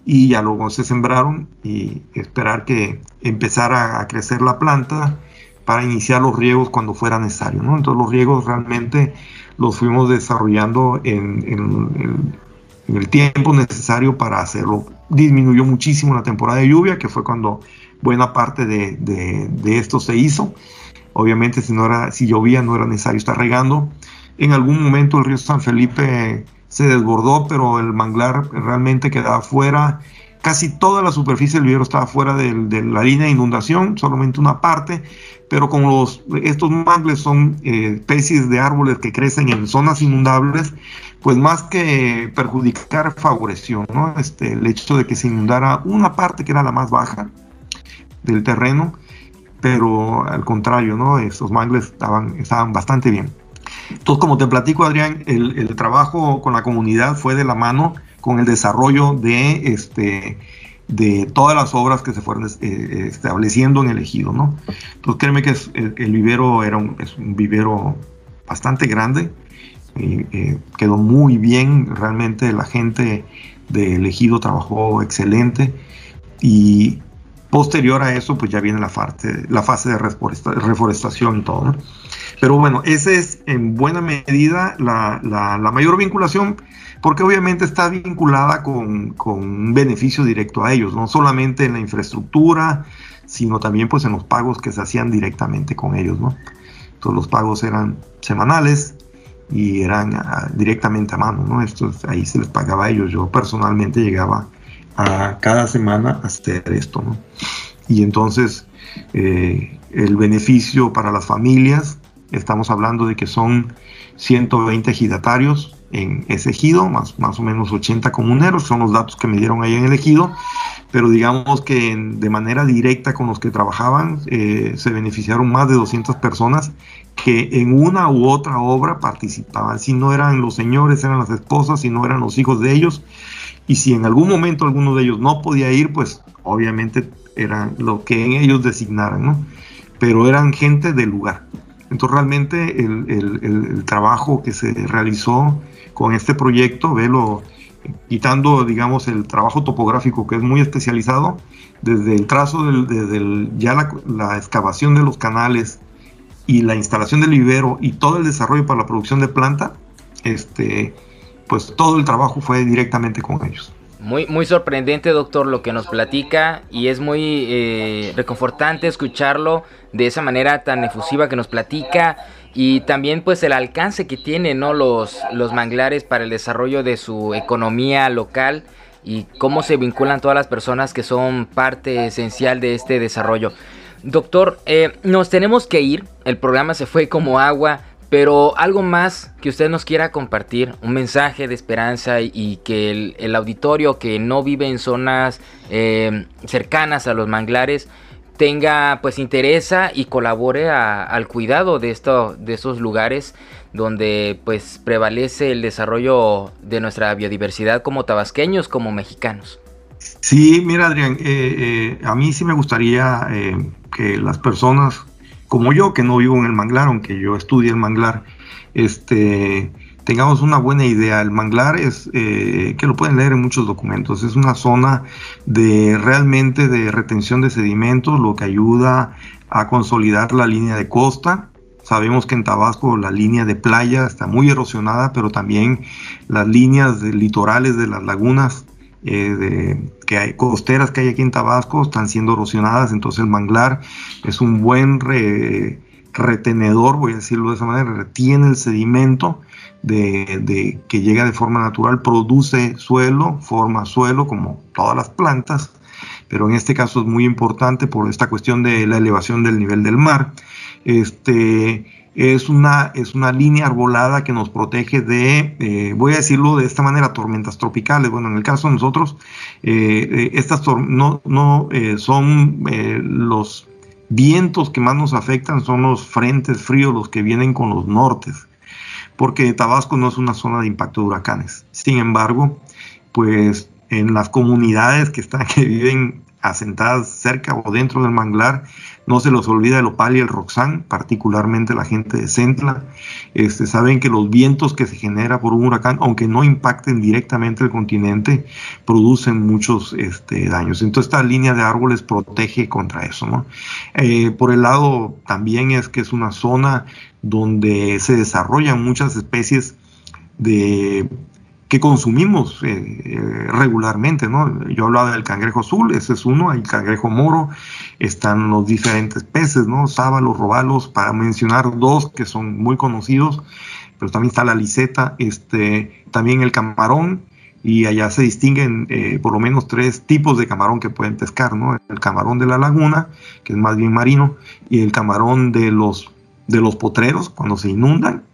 y ya luego se sembraron y esperar que empezara a crecer la planta para iniciar los riegos cuando fuera necesario. ¿no? Entonces los riegos realmente los fuimos desarrollando en, el tiempo necesario para hacerlo. Disminuyó muchísimo la temporada de lluvia, que fue cuando buena parte de, de, esto se hizo. Obviamente si, no era, si llovía no era necesario estar regando. En algún momento el río San Felipe se desbordó, pero el manglar realmente quedaba fuera. Casi toda la superficie del vivero estaba fuera de, la línea de inundación, solamente una parte, pero como los, estos mangles son eh, especies de árboles que crecen en zonas inundables, pues más que perjudicar, favoreció ¿no? este, el hecho de que se inundara una parte que era la más baja del terreno, pero al contrario, ¿no? estos mangles estaban, estaban bastante bien. Entonces, como te platico, Adrián, el, trabajo con la comunidad fue de la mano con el desarrollo de, este, de todas las obras que se fueron eh, estableciendo en el ejido, ¿no? Entonces, créeme que el, vivero era un, es un vivero bastante grande, eh, quedó muy bien, realmente la gente del ejido trabajó excelente y posterior a eso, pues ya viene la, parte, la fase de reforestación y todo, ¿no? Pero bueno, esa es en buena medida la, mayor vinculación, porque obviamente está vinculada con, un beneficio directo a ellos, no solamente en la infraestructura, sino también pues en los pagos que se hacían directamente con ellos, ¿no? Entonces los pagos eran semanales y eran ah, directamente a mano, ¿no? Esto, ahí se les pagaba a ellos. Yo personalmente llegaba a cada semana a hacer esto, ¿no? Y entonces eh, el beneficio para las familias Estamos hablando de que son 120 ejidatarios en ese ejido, más, más o menos 80 comuneros, son los datos que me dieron ahí en el ejido, pero digamos que de manera directa con los que trabajaban eh, se beneficiaron más de 200 personas que en una u otra obra participaban. Si no eran los señores, eran las esposas, si no eran los hijos de ellos, y si en algún momento alguno de ellos no podía ir, pues obviamente eran lo que ellos designaran, ¿no? Pero eran gente del lugar. Entonces realmente el, trabajo que se realizó con este proyecto, velo, quitando, digamos, el trabajo topográfico que es muy especializado, desde el trazo, del, desde ya la, excavación de los canales y la instalación del vivero y todo el desarrollo para la producción de planta, este, pues todo el trabajo fue directamente con ellos. Muy, muy sorprendente, doctor, lo que nos platica y es muy eh, reconfortante escucharlo de esa manera tan efusiva que nos platica y también pues el alcance que tienen ¿no? los, los manglares para el desarrollo de su economía local y cómo se vinculan todas las personas que son parte esencial de este desarrollo. Doctor, eh, nos tenemos que ir, el programa se fue como agua, pero algo más que usted nos quiera compartir, un mensaje de esperanza y, que el, auditorio que no vive en zonas eh, cercanas a los manglares tenga pues interesa y colabore al cuidado de, esto, de estos lugares donde pues prevalece el desarrollo de nuestra biodiversidad como tabasqueños, como mexicanos. Sí, mira Adrián, eh, eh, a mí sí me gustaría eh, que las personas como yo, que no vivo en el manglar, aunque yo estudie el manglar, este, tengamos una buena idea. El manglar es, eh, que lo pueden leer en muchos documentos, es una zona de realmente de retención de sedimentos, lo que ayuda a consolidar la línea de costa. Sabemos que en Tabasco la línea de playa está muy erosionada, pero también las líneas de litorales de las lagunas eh, de, que hay costeras que hay aquí en Tabasco están siendo erosionadas, entonces el manglar es un buen retenedor, voy a decirlo de esa manera, retiene el sedimento de, que llega de forma natural, produce suelo, forma suelo como todas las plantas, pero en este caso es muy importante por esta cuestión de la elevación del nivel del mar. Este, es una, es una línea arbolada que nos protege de, eh, voy a decirlo de esta manera, tormentas tropicales. Bueno, en el caso de nosotros, eh, eh, estas no, no son los vientos que más nos afectan, son los frentes fríos los que vienen con los nortes porque Tabasco no es una zona de impacto de huracanes. Sin embargo, pues en las comunidades que están que viven asentadas cerca o dentro del manglar, no se los olvida el opal y el roxán, particularmente la gente de Centla. Este, saben que los vientos que se genera por un huracán, aunque no impacten directamente el continente, producen muchos este, daños. Entonces esta línea de árboles protege contra eso. ¿no? Eh, por el lado también es que es una zona donde se desarrollan muchas especies de que consumimos eh, eh, regularmente, ¿no? Yo hablaba del cangrejo azul, ese es uno, hay cangrejo moro, están los diferentes peces, ¿no? Sábalos, robalos, para mencionar dos que son muy conocidos, pero también está la liseta, este, también el camarón, y allá se distinguen eh, por lo menos tres tipos de camarón que pueden pescar, ¿no? El camarón de la laguna, que es más bien marino, y el camarón de los de los potreros cuando se inundan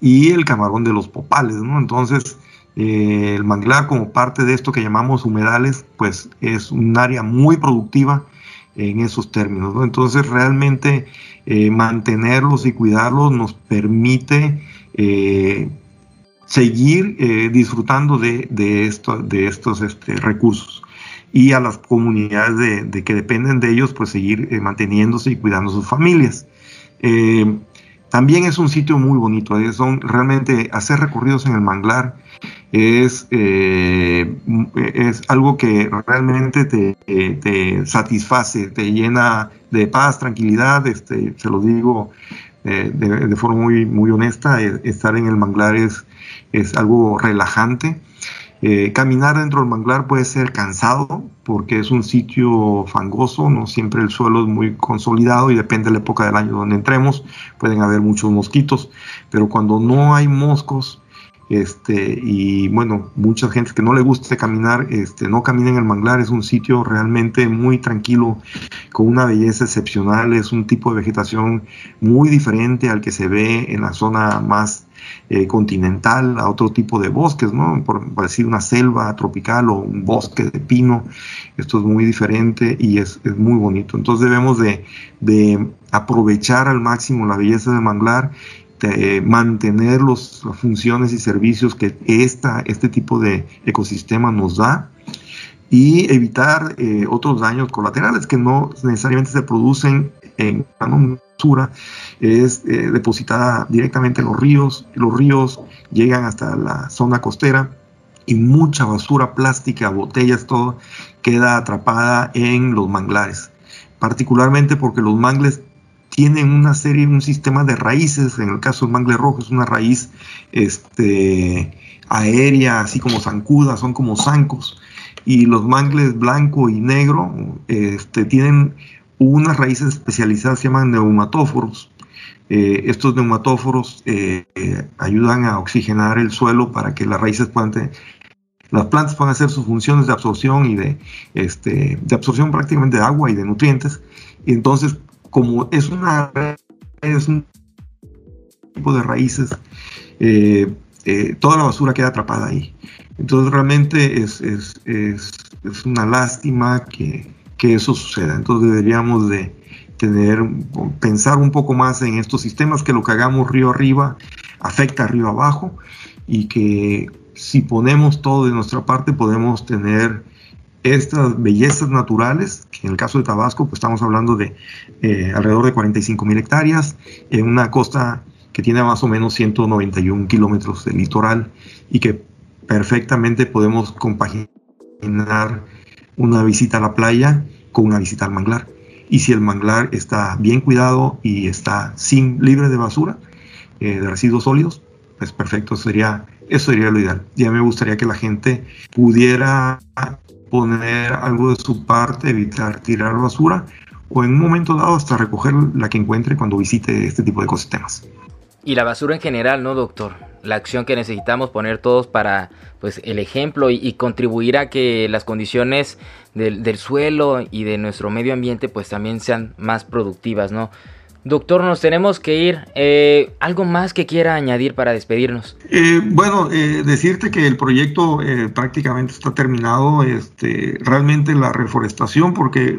y el camarón de los popales, ¿no? Entonces, eh, el manglar como parte de esto que llamamos humedales, pues es un área muy productiva en esos términos, ¿no? Entonces, realmente eh, mantenerlos y cuidarlos nos permite eh, seguir disfrutando de, esto, de estos este, recursos y a las comunidades de, de, que dependen de ellos, pues seguir manteniéndose y cuidando sus familias. También es un sitio muy bonito, ¿eh? son realmente hacer recorridos en el manglar es, eh, es algo que realmente te, satisface, te llena de paz, tranquilidad, este, se lo digo de, forma muy, muy honesta, estar en el manglar es, es algo relajante eh, caminar dentro del manglar puede ser cansado porque es un sitio fangoso, no siempre el suelo es muy consolidado y depende de la época del año donde entremos, pueden haber muchos mosquitos, pero cuando no hay moscos, este, y bueno, mucha gente que no le gusta caminar, este, no camina en el manglar, es un sitio realmente muy tranquilo, con una belleza excepcional, es un tipo de vegetación muy diferente al que se ve en la zona más eh, continental a otro tipo de bosques, ¿no? Por, decir una selva tropical o un bosque de pino. Esto es muy diferente y es, muy bonito. Entonces debemos de, aprovechar al máximo la belleza del manglar de mantener las funciones y servicios que esta, este tipo de ecosistema nos da y evitar eh, otros daños colaterales que no necesariamente se producen en una basura, es eh, depositada directamente en los ríos, los ríos llegan hasta la zona costera y mucha basura plástica, botellas, todo queda atrapada en los manglares, particularmente porque los mangles tienen una serie, un sistema de raíces, en el caso del mangle rojo es una raíz este, aérea, así como zancuda, son como zancos, y los mangles blanco y negro este, tienen unas raíces especializadas, se llaman neumatóforos, Eh, estos neumatóforos eh, ayudan a oxigenar el suelo para que las raíces puedan las plantas puedan hacer sus funciones de absorción y de, este, de absorción prácticamente de agua y de nutrientes. Y entonces, como es una es un tipo de raíces, eh, eh, toda la basura queda atrapada ahí. Entonces realmente es, es, es, es una lástima que, que, eso suceda. Entonces deberíamos de tener, pensar un poco más en estos sistemas, que lo que hagamos río arriba afecta río abajo y que si ponemos todo de nuestra parte podemos tener estas bellezas naturales, que en el caso de Tabasco, pues estamos hablando de eh, alrededor de 45 mil hectáreas, en una costa que tiene más o menos 191 kilómetros de litoral y que perfectamente podemos compaginar una visita a la playa con una visita al manglar. Y si el manglar está bien cuidado y está sin libre de basura, eh, de residuos sólidos, pues perfecto, sería, eso sería lo ideal. Ya me gustaría que la gente pudiera poner algo de su parte, evitar tirar basura o en un momento dado hasta recoger la que encuentre cuando visite este tipo de ecosistemas. Y la basura en general, ¿no, doctor? La acción que necesitamos poner todos para, pues, el ejemplo y, contribuir a que las condiciones del, del, suelo y de nuestro medio ambiente, pues, también sean más productivas, ¿no? Doctor, nos tenemos que ir. Eh, ¿Algo más que quiera añadir para despedirnos? Eh, bueno, eh, decirte que el proyecto prácticamente está terminado. Este, realmente la reforestación, porque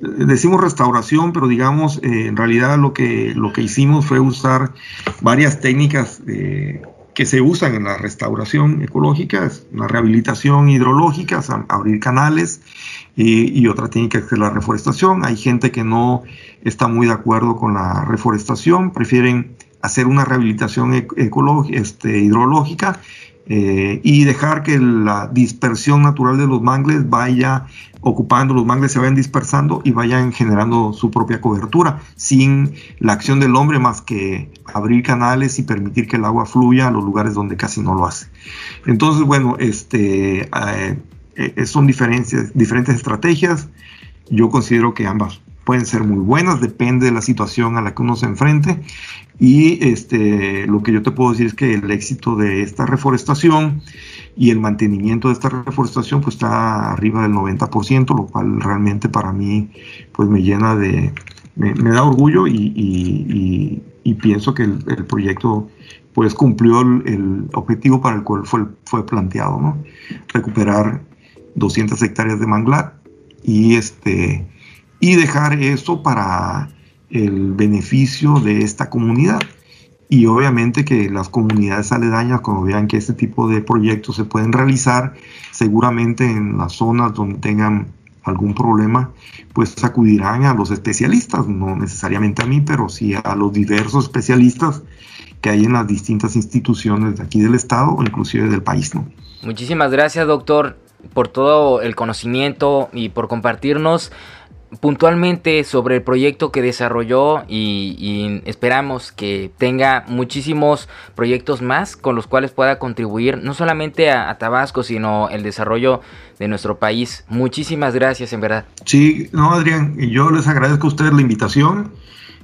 decimos restauración, pero digamos, en realidad lo que, lo que hicimos fue usar varias técnicas que se usan en la restauración ecológica, la rehabilitación hidrológica, abrir canales y, otra técnica es la reforestación. Hay gente que no está muy de acuerdo con la reforestación, prefieren hacer una rehabilitación este, hidrológica eh, y dejar que la dispersión natural de los mangles vaya ocupando, los mangles se vayan dispersando y vayan generando su propia cobertura, sin la acción del hombre más que abrir canales y permitir que el agua fluya a los lugares donde casi no lo hace. Entonces, bueno, este, eh, eh, son diferentes, diferentes estrategias. Yo considero que ambas pueden ser muy buenas, depende de la situación a la que uno se enfrente. Y este, lo que yo te puedo decir es que el éxito de esta reforestación y el mantenimiento de esta reforestación pues está arriba del 90%, lo cual realmente para mí pues me llena de, me, da orgullo y, pienso que el, proyecto pues cumplió el, objetivo para el cual fue, fue planteado, ¿no? Recuperar 200 hectáreas de manglar y este y dejar eso para el beneficio de esta comunidad. Y obviamente que las comunidades aledañas, cuando vean que este tipo de proyectos se pueden realizar, seguramente en las zonas donde tengan algún problema, pues acudirán a los especialistas, no necesariamente a mí, pero sí a los diversos especialistas que hay en las distintas instituciones de aquí del Estado o inclusive del país. ¿no? Muchísimas gracias, doctor, por todo el conocimiento y por compartirnos puntualmente sobre el proyecto que desarrolló y, esperamos que tenga muchísimos proyectos más con los cuales pueda contribuir no solamente a, Tabasco sino el desarrollo de nuestro país. Muchísimas gracias en verdad. Sí, no Adrián, yo les agradezco a ustedes la invitación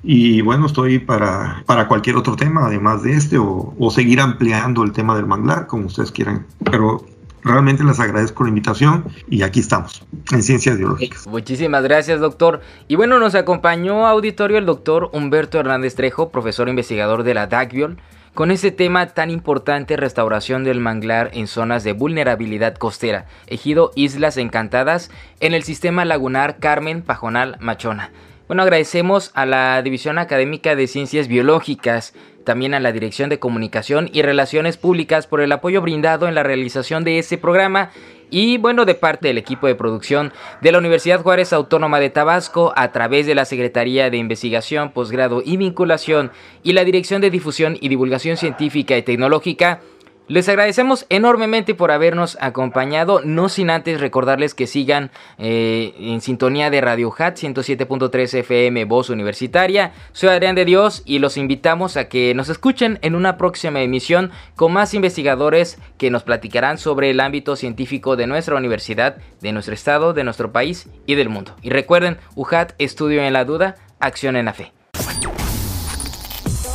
y bueno, estoy para, para cualquier otro tema además de este o, o seguir ampliando el tema del manglar como ustedes quieran, pero Realmente les agradezco la invitación y aquí estamos, en Ciencias Biológicas. Muchísimas gracias, doctor. Y bueno, nos acompañó auditorio el doctor Humberto Hernández Trejo, profesor investigador de la DACBIOL, con ese tema tan importante, restauración del manglar en zonas de vulnerabilidad costera, ejido Islas Encantadas, en el sistema lagunar Carmen Pajonal Machona. Bueno, agradecemos a la División Académica de Ciencias Biológicas también a la Dirección de Comunicación y Relaciones Públicas por el apoyo brindado en la realización de ese programa y bueno, de parte del equipo de producción de la Universidad Juárez Autónoma de Tabasco a través de la Secretaría de Investigación, Posgrado y Vinculación y la Dirección de Difusión y Divulgación Científica y Tecnológica, les agradecemos enormemente por habernos acompañado, no sin antes recordarles que sigan eh, en sintonía de Radio Hat 107.3 FM Voz Universitaria. Soy Adrián de Dios y los invitamos a que nos escuchen en una próxima emisión con más investigadores que nos platicarán sobre el ámbito científico de nuestra universidad, de nuestro estado, de nuestro país y del mundo. Y recuerden, UJAT, estudio en la duda, acción en la fe.